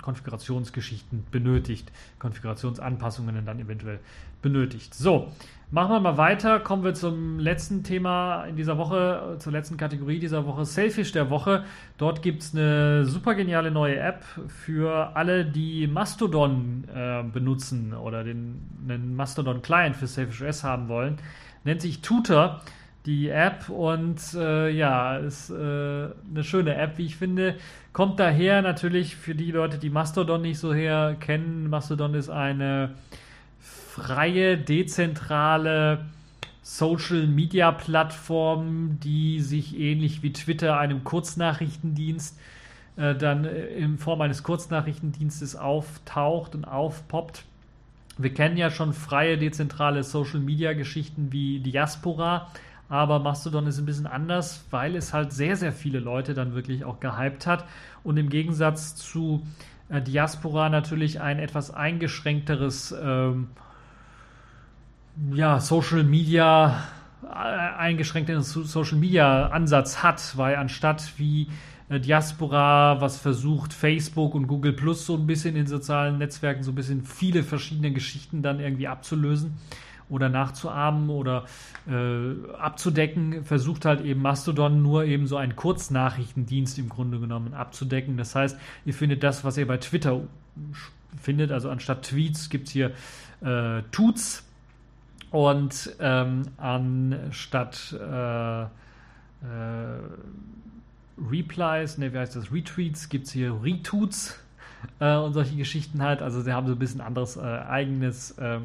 Konfigurationsgeschichten benötigt, Konfigurationsanpassungen dann eventuell benötigt. So, machen wir mal weiter. Kommen wir zum letzten Thema in dieser Woche, zur letzten Kategorie dieser Woche, Selfish der Woche. Dort gibt es eine super geniale neue App für alle, die Mastodon äh, benutzen oder den, einen Mastodon-Client für Selfish OS haben wollen. Nennt sich Tutor die App und äh, ja, ist äh, eine schöne App, wie ich finde. Kommt daher natürlich für die Leute, die Mastodon nicht so her kennen. Mastodon ist eine freie, dezentrale Social Media Plattform, die sich ähnlich wie Twitter einem Kurznachrichtendienst äh, dann in Form eines Kurznachrichtendienstes auftaucht und aufpoppt. Wir kennen ja schon freie, dezentrale Social Media Geschichten wie Diaspora aber Mastodon ist ein bisschen anders, weil es halt sehr, sehr viele Leute dann wirklich auch gehypt hat. Und im Gegensatz zu äh, Diaspora natürlich ein etwas eingeschränkteres ähm, ja, Social Media, äh, eingeschränkten Social Media Ansatz hat, weil anstatt wie äh, Diaspora, was versucht, Facebook und Google Plus so ein bisschen in sozialen Netzwerken so ein bisschen viele verschiedene Geschichten dann irgendwie abzulösen, oder nachzuahmen oder äh, abzudecken, versucht halt eben Mastodon nur eben so einen Kurznachrichtendienst im Grunde genommen abzudecken. Das heißt, ihr findet das, was ihr bei Twitter findet, also anstatt Tweets gibt es hier äh, Tuts und ähm, anstatt äh, äh, Replies, ne, wie heißt das, Retweets, gibt es hier Retweets äh, und solche Geschichten halt. Also sie haben so ein bisschen anderes äh, eigenes äh,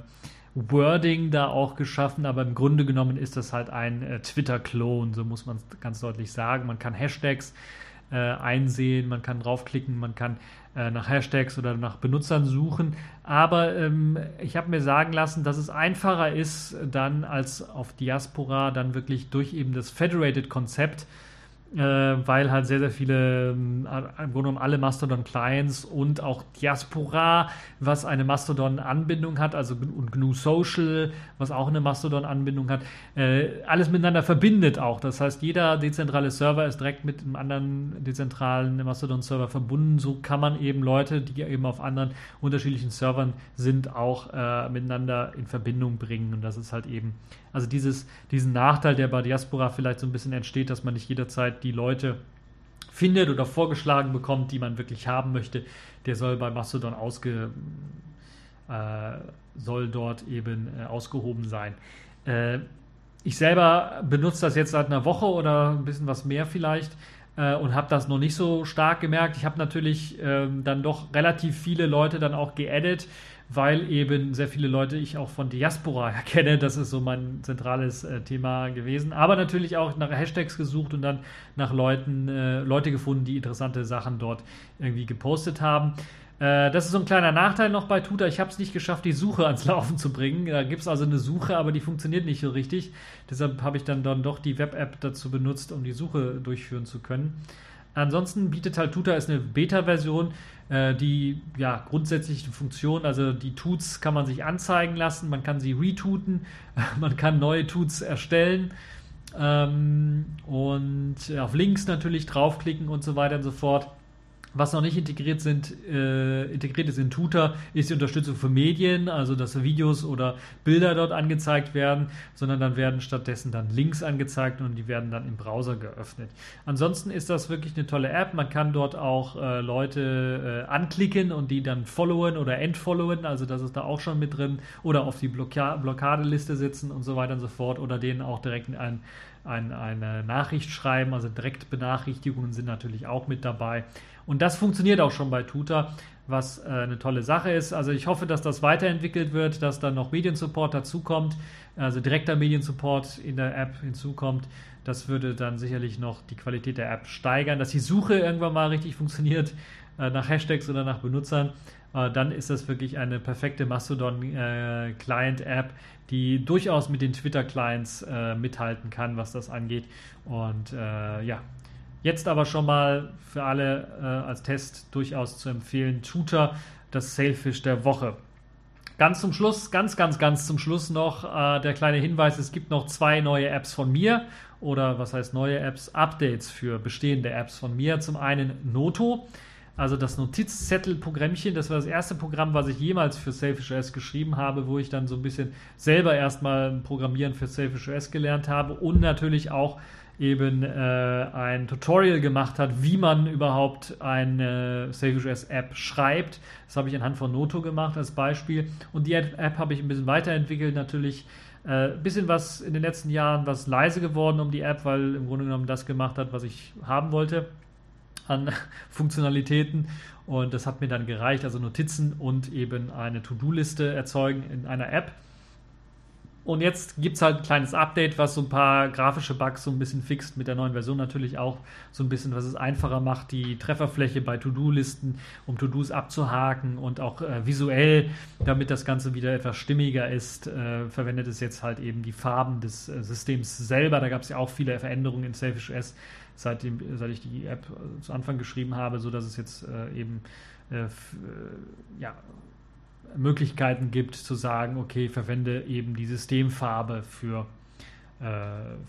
Wording da auch geschaffen, aber im Grunde genommen ist das halt ein äh, Twitter-Klon, so muss man es ganz deutlich sagen. Man kann Hashtags äh, einsehen, man kann draufklicken, man kann äh, nach Hashtags oder nach Benutzern suchen. Aber ähm, ich habe mir sagen lassen, dass es einfacher ist, dann als auf Diaspora dann wirklich durch eben das Federated-Konzept weil halt sehr, sehr viele, ähm, im Grunde genommen alle Mastodon-Clients und auch Diaspora, was eine Mastodon-Anbindung hat, also und GNU Social, was auch eine Mastodon-Anbindung hat, äh, alles miteinander verbindet auch. Das heißt, jeder dezentrale Server ist direkt mit einem anderen dezentralen Mastodon-Server verbunden. So kann man eben Leute, die eben auf anderen unterschiedlichen Servern sind, auch äh, miteinander in Verbindung bringen. Und das ist halt eben, also dieses, diesen Nachteil, der bei Diaspora vielleicht so ein bisschen entsteht, dass man nicht jederzeit die Leute findet oder vorgeschlagen bekommt, die man wirklich haben möchte, der soll bei Mastodon ausge, äh, soll dort eben äh, ausgehoben sein. Äh, ich selber benutze das jetzt seit einer Woche oder ein bisschen was mehr vielleicht äh, und habe das noch nicht so stark gemerkt. Ich habe natürlich ähm, dann doch relativ viele Leute dann auch geaddet weil eben sehr viele Leute ich auch von Diaspora erkenne. Das ist so mein zentrales äh, Thema gewesen. Aber natürlich auch nach Hashtags gesucht und dann nach Leuten, äh, Leute gefunden, die interessante Sachen dort irgendwie gepostet haben. Äh, das ist so ein kleiner Nachteil noch bei Tutor. Ich habe es nicht geschafft, die Suche ans Laufen zu bringen. Da gibt es also eine Suche, aber die funktioniert nicht so richtig. Deshalb habe ich dann, dann doch die Web-App dazu benutzt, um die Suche durchführen zu können. Ansonsten bietet halt Tutor ist eine Beta-Version, äh, die ja grundsätzlich die Funktion, also die Tuts kann man sich anzeigen lassen, man kann sie retooten, man kann neue Tuts erstellen ähm, und auf Links natürlich draufklicken und so weiter und so fort. Was noch nicht integriert sind, äh, integriert ist in Tutor, ist die Unterstützung für Medien, also dass Videos oder Bilder dort angezeigt werden, sondern dann werden stattdessen dann Links angezeigt und die werden dann im Browser geöffnet. Ansonsten ist das wirklich eine tolle App. Man kann dort auch äh, Leute äh, anklicken und die dann followen oder entfollowen, also das ist da auch schon mit drin, oder auf die Blocka Blockadeliste setzen und so weiter und so fort, oder denen auch direkt ein ein, eine Nachricht schreiben, also Direktbenachrichtigungen sind natürlich auch mit dabei. Und das funktioniert auch schon bei Tutor, was äh, eine tolle Sache ist. Also ich hoffe, dass das weiterentwickelt wird, dass dann noch Mediensupport dazukommt, also direkter Mediensupport in der App hinzukommt. Das würde dann sicherlich noch die Qualität der App steigern, dass die Suche irgendwann mal richtig funktioniert äh, nach Hashtags oder nach Benutzern. Äh, dann ist das wirklich eine perfekte Mastodon-Client-App, die durchaus mit den Twitter-Clients äh, mithalten kann, was das angeht. Und äh, ja, Jetzt aber schon mal für alle äh, als Test durchaus zu empfehlen, Tutor, das Sailfish der Woche. Ganz zum Schluss, ganz, ganz, ganz zum Schluss noch äh, der kleine Hinweis, es gibt noch zwei neue Apps von mir oder was heißt neue Apps, Updates für bestehende Apps von mir. Zum einen Noto, also das Notizzettel-Programmchen, das war das erste Programm, was ich jemals für Selfish OS geschrieben habe, wo ich dann so ein bisschen selber erstmal Programmieren für Selfish OS gelernt habe und natürlich auch eben äh, ein Tutorial gemacht hat, wie man überhaupt eine SafeOS App schreibt. Das habe ich anhand von Noto gemacht als Beispiel. Und die App habe ich ein bisschen weiterentwickelt, natürlich. Ein äh, bisschen was in den letzten Jahren was leise geworden um die App, weil im Grunde genommen das gemacht hat, was ich haben wollte an Funktionalitäten. Und das hat mir dann gereicht, also Notizen und eben eine To-Do-Liste erzeugen in einer App. Und jetzt gibt es halt ein kleines Update, was so ein paar grafische Bugs so ein bisschen fixt, mit der neuen Version natürlich auch so ein bisschen, was es einfacher macht, die Trefferfläche bei To-Do-Listen, um To-Dos abzuhaken und auch äh, visuell, damit das Ganze wieder etwas stimmiger ist, äh, verwendet es jetzt halt eben die Farben des äh, Systems selber. Da gab es ja auch viele Veränderungen in Selfish OS, seitdem, seit ich die App äh, zu Anfang geschrieben habe, sodass es jetzt äh, eben äh, ja, Möglichkeiten gibt zu sagen, okay, verwende eben die Systemfarbe für, äh,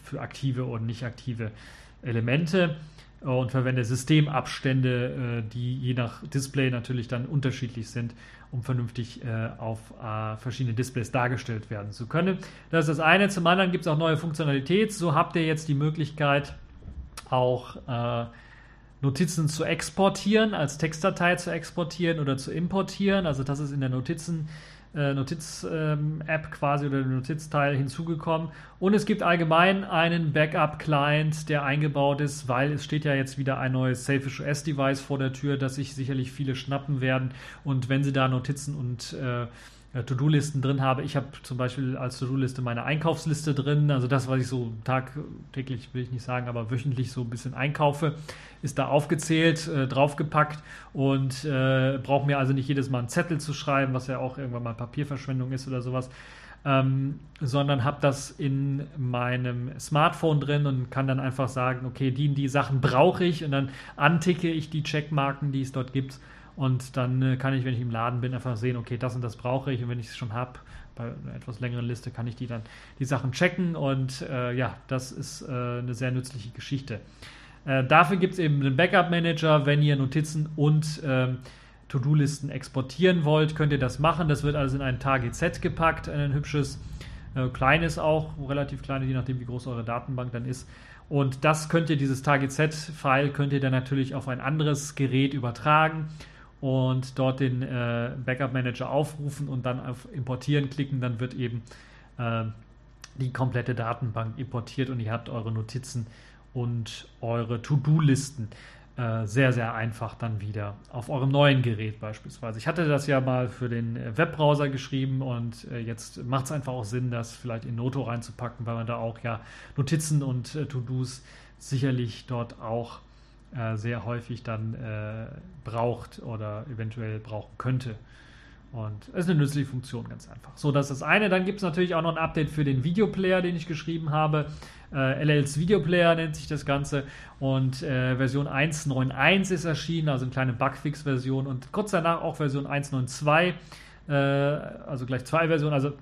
für aktive und nicht aktive Elemente und verwende Systemabstände, äh, die je nach Display natürlich dann unterschiedlich sind, um vernünftig äh, auf äh, verschiedene Displays dargestellt werden zu können. Das ist das eine. Zum anderen gibt es auch neue Funktionalität. So habt ihr jetzt die Möglichkeit, auch Notizen zu exportieren, als Textdatei zu exportieren oder zu importieren. Also das ist in der Notizen äh, Notiz-App ähm, quasi oder der Notizteil hinzugekommen. Und es gibt allgemein einen Backup-Client, der eingebaut ist, weil es steht ja jetzt wieder ein neues Selfish OS-Device vor der Tür, das sich sicherlich viele schnappen werden. Und wenn sie da Notizen und äh, To-Do-Listen drin habe. Ich habe zum Beispiel als To-Do-Liste meine Einkaufsliste drin, also das, was ich so tagtäglich, will ich nicht sagen, aber wöchentlich so ein bisschen einkaufe, ist da aufgezählt, äh, draufgepackt und äh, brauche mir also nicht jedes Mal einen Zettel zu schreiben, was ja auch irgendwann mal Papierverschwendung ist oder sowas. Ähm, sondern habe das in meinem Smartphone drin und kann dann einfach sagen, okay, die, die Sachen brauche ich und dann anticke ich die Checkmarken, die es dort gibt und dann äh, kann ich, wenn ich im Laden bin, einfach sehen, okay, das und das brauche ich. Und wenn ich es schon habe, bei einer etwas längeren Liste, kann ich die dann die Sachen checken. Und äh, ja, das ist äh, eine sehr nützliche Geschichte. Äh, dafür gibt es eben einen Backup-Manager. Wenn ihr Notizen und ähm, To-Do-Listen exportieren wollt, könnt ihr das machen. Das wird also in ein TGZ gepackt, ein hübsches, äh, kleines auch, relativ kleines, je nachdem, wie groß eure Datenbank dann ist. Und das könnt ihr, dieses TGZ-File, könnt ihr dann natürlich auf ein anderes Gerät übertragen und dort den äh, Backup Manager aufrufen und dann auf Importieren klicken, dann wird eben äh, die komplette Datenbank importiert und ihr habt eure Notizen und eure To-Do-Listen äh, sehr, sehr einfach dann wieder auf eurem neuen Gerät beispielsweise. Ich hatte das ja mal für den Webbrowser geschrieben und äh, jetzt macht es einfach auch Sinn, das vielleicht in Noto reinzupacken, weil man da auch ja Notizen und äh, To-Dos sicherlich dort auch äh, sehr häufig dann äh, braucht oder eventuell brauchen könnte. Und es ist eine nützliche Funktion, ganz einfach. So, das ist das eine. Dann gibt es natürlich auch noch ein Update für den Videoplayer, den ich geschrieben habe. Äh, LLs Videoplayer nennt sich das Ganze. Und äh, Version 1.9.1 ist erschienen, also eine kleine Bugfix-Version. Und kurz danach auch Version 1.9.2, äh, also gleich zwei Versionen. Also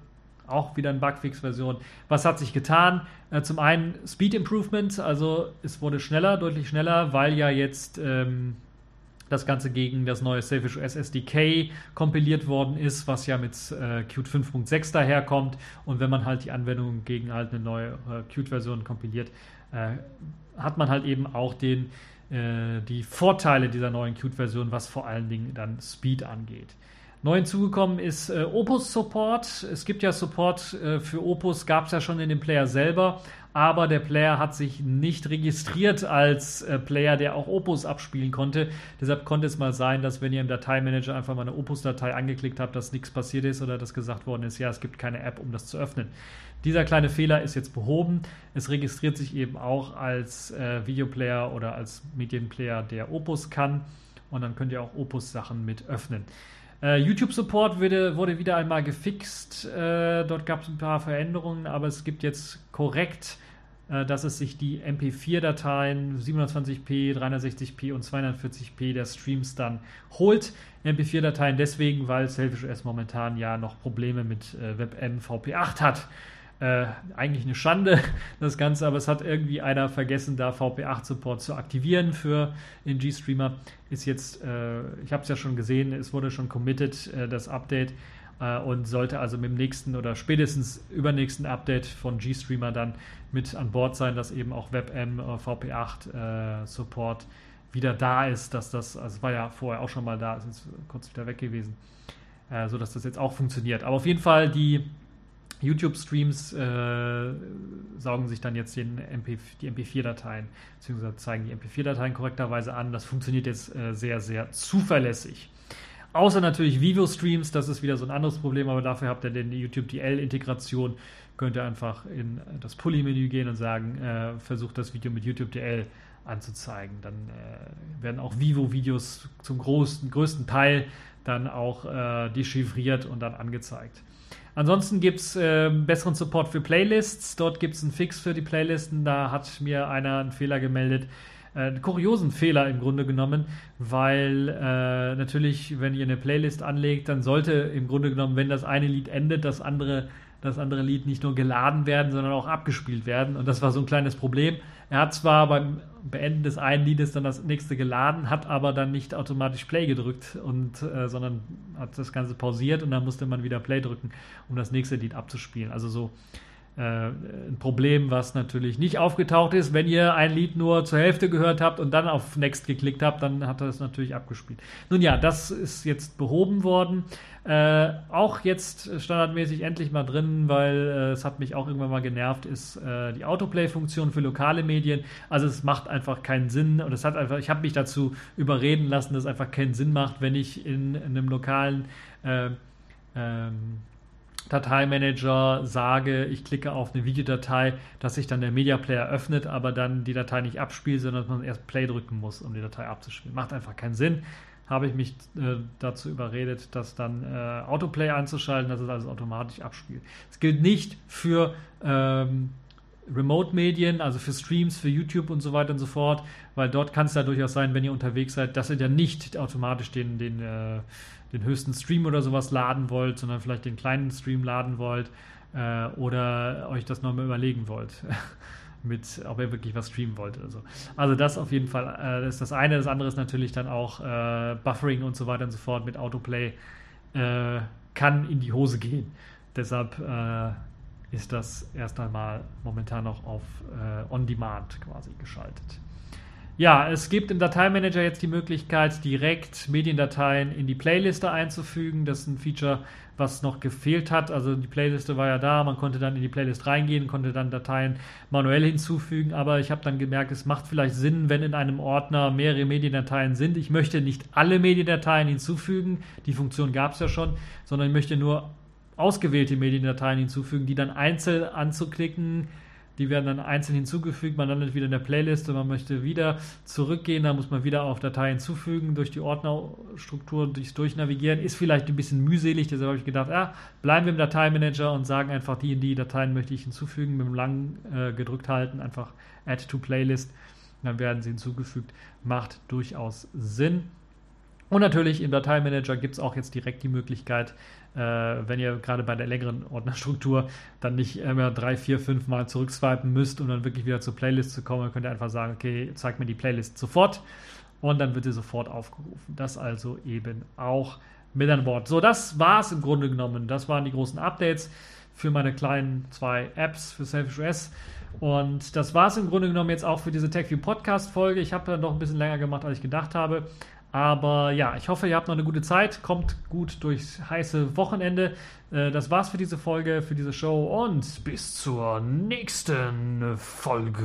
auch wieder eine Bugfix-Version. Was hat sich getan? Äh, zum einen Speed Improvement, also es wurde schneller, deutlich schneller, weil ja jetzt ähm, das Ganze gegen das neue Selfish OS SDK kompiliert worden ist, was ja mit äh, Qt 5.6 daherkommt. Und wenn man halt die Anwendung gegen halt eine neue äh, Qt-Version kompiliert, äh, hat man halt eben auch den, äh, die Vorteile dieser neuen Qt-Version, was vor allen Dingen dann Speed angeht. Neu hinzugekommen ist äh, Opus Support. Es gibt ja Support äh, für Opus, gab es ja schon in dem Player selber, aber der Player hat sich nicht registriert als äh, Player, der auch Opus abspielen konnte. Deshalb konnte es mal sein, dass wenn ihr im Dateimanager einfach mal eine Opus-Datei angeklickt habt, dass nichts passiert ist oder dass gesagt worden ist, ja, es gibt keine App, um das zu öffnen. Dieser kleine Fehler ist jetzt behoben. Es registriert sich eben auch als äh, Videoplayer oder als Medienplayer, der Opus kann. Und dann könnt ihr auch Opus-Sachen mit öffnen. Äh, YouTube-Support wurde, wieder einmal gefixt. Äh, dort gab es ein paar Veränderungen, aber es gibt jetzt korrekt, äh, dass es sich die MP4-Dateien 720p, 360p und 240p der Streams dann holt. MP4-Dateien deswegen, weil Selfish OS momentan ja noch Probleme mit äh, WebM VP8 hat. Äh, eigentlich eine Schande, das Ganze, aber es hat irgendwie einer vergessen, da VP8-Support zu aktivieren für den G-Streamer. Ist jetzt, äh, ich habe es ja schon gesehen, es wurde schon committed, äh, das Update äh, und sollte also mit dem nächsten oder spätestens übernächsten Update von G-Streamer dann mit an Bord sein, dass eben auch WebM VP8-Support äh, wieder da ist, dass das, also war ja vorher auch schon mal da, ist jetzt kurz wieder weg gewesen, äh, sodass das jetzt auch funktioniert. Aber auf jeden Fall die YouTube-Streams äh, saugen sich dann jetzt MP, die MP4-Dateien, beziehungsweise zeigen die MP4-Dateien korrekterweise an. Das funktioniert jetzt äh, sehr, sehr zuverlässig. Außer natürlich Vivo-Streams, das ist wieder so ein anderes Problem, aber dafür habt ihr den YouTube DL-Integration. Könnt ihr einfach in das Pulli-Menü gehen und sagen, äh, versucht das Video mit YouTube DL anzuzeigen. Dann äh, werden auch Vivo-Videos zum größten, größten Teil dann auch äh, dechiffriert und dann angezeigt. Ansonsten gibt es äh, besseren Support für Playlists. Dort gibt es einen Fix für die Playlisten. Da hat mir einer einen Fehler gemeldet. Äh, einen kuriosen Fehler im Grunde genommen, weil äh, natürlich, wenn ihr eine Playlist anlegt, dann sollte im Grunde genommen, wenn das eine Lied endet, das andere das andere Lied nicht nur geladen werden, sondern auch abgespielt werden. Und das war so ein kleines Problem. Er hat zwar beim Beenden des einen Liedes dann das nächste geladen, hat aber dann nicht automatisch Play gedrückt, und, äh, sondern hat das Ganze pausiert und dann musste man wieder Play drücken, um das nächste Lied abzuspielen. Also so ein Problem, was natürlich nicht aufgetaucht ist. Wenn ihr ein Lied nur zur Hälfte gehört habt und dann auf Next geklickt habt, dann hat er es natürlich abgespielt. Nun ja, das ist jetzt behoben worden. Äh, auch jetzt standardmäßig endlich mal drin, weil äh, es hat mich auch irgendwann mal genervt, ist äh, die Autoplay-Funktion für lokale Medien. Also es macht einfach keinen Sinn und es hat einfach, ich habe mich dazu überreden lassen, dass es einfach keinen Sinn macht, wenn ich in, in einem lokalen äh, ähm, Dateimanager sage, ich klicke auf eine Videodatei, dass sich dann der Media Player öffnet, aber dann die Datei nicht abspielt, sondern dass man erst Play drücken muss, um die Datei abzuspielen. Macht einfach keinen Sinn. Habe ich mich äh, dazu überredet, das dann äh, Autoplay einzuschalten, dass es also automatisch abspielt. Es gilt nicht für ähm, Remote-Medien, also für Streams, für YouTube und so weiter und so fort, weil dort kann es ja durchaus sein, wenn ihr unterwegs seid, dass ihr dann nicht automatisch den, den äh, den höchsten Stream oder sowas laden wollt, sondern vielleicht den kleinen Stream laden wollt äh, oder euch das nochmal überlegen wollt. mit, ob ihr wirklich was streamen wollt oder so. Also das auf jeden Fall äh, ist das eine. Das andere ist natürlich dann auch äh, Buffering und so weiter und so fort mit Autoplay äh, kann in die Hose gehen. Deshalb äh, ist das erst einmal momentan noch auf äh, On-Demand quasi geschaltet. Ja, es gibt im Dateimanager jetzt die Möglichkeit, direkt Mediendateien in die Playliste einzufügen. Das ist ein Feature, was noch gefehlt hat. Also die Playliste war ja da, man konnte dann in die Playlist reingehen, konnte dann Dateien manuell hinzufügen, aber ich habe dann gemerkt, es macht vielleicht Sinn, wenn in einem Ordner mehrere Mediendateien sind. Ich möchte nicht alle Mediendateien hinzufügen, die Funktion gab es ja schon, sondern ich möchte nur ausgewählte Mediendateien hinzufügen, die dann einzeln anzuklicken die werden dann einzeln hinzugefügt, man landet wieder in der Playlist und man möchte wieder zurückgehen, da muss man wieder auf Datei hinzufügen, durch die Ordnerstruktur durchs Durchnavigieren. Ist vielleicht ein bisschen mühselig, deshalb habe ich gedacht, ah, bleiben wir im Dateimanager und sagen einfach, die in die Dateien möchte ich hinzufügen, mit dem lang äh, gedrückt halten, einfach Add to Playlist, dann werden sie hinzugefügt. Macht durchaus Sinn. Und natürlich im Dateimanager gibt es auch jetzt direkt die Möglichkeit, äh, wenn ihr gerade bei der längeren Ordnerstruktur dann nicht immer drei, vier, fünf Mal zurückswipen müsst, um dann wirklich wieder zur Playlist zu kommen, könnt ihr einfach sagen, okay, zeigt mir die Playlist sofort und dann wird sie sofort aufgerufen. Das also eben auch mit an Bord. So, das war es im Grunde genommen. Das waren die großen Updates für meine kleinen zwei Apps für Selfish OS. Und das war es im Grunde genommen jetzt auch für diese TechView Podcast Folge. Ich habe dann doch ein bisschen länger gemacht, als ich gedacht habe. Aber ja, ich hoffe, ihr habt noch eine gute Zeit, kommt gut durchs heiße Wochenende. Äh, das war's für diese Folge, für diese Show und bis zur nächsten Folge.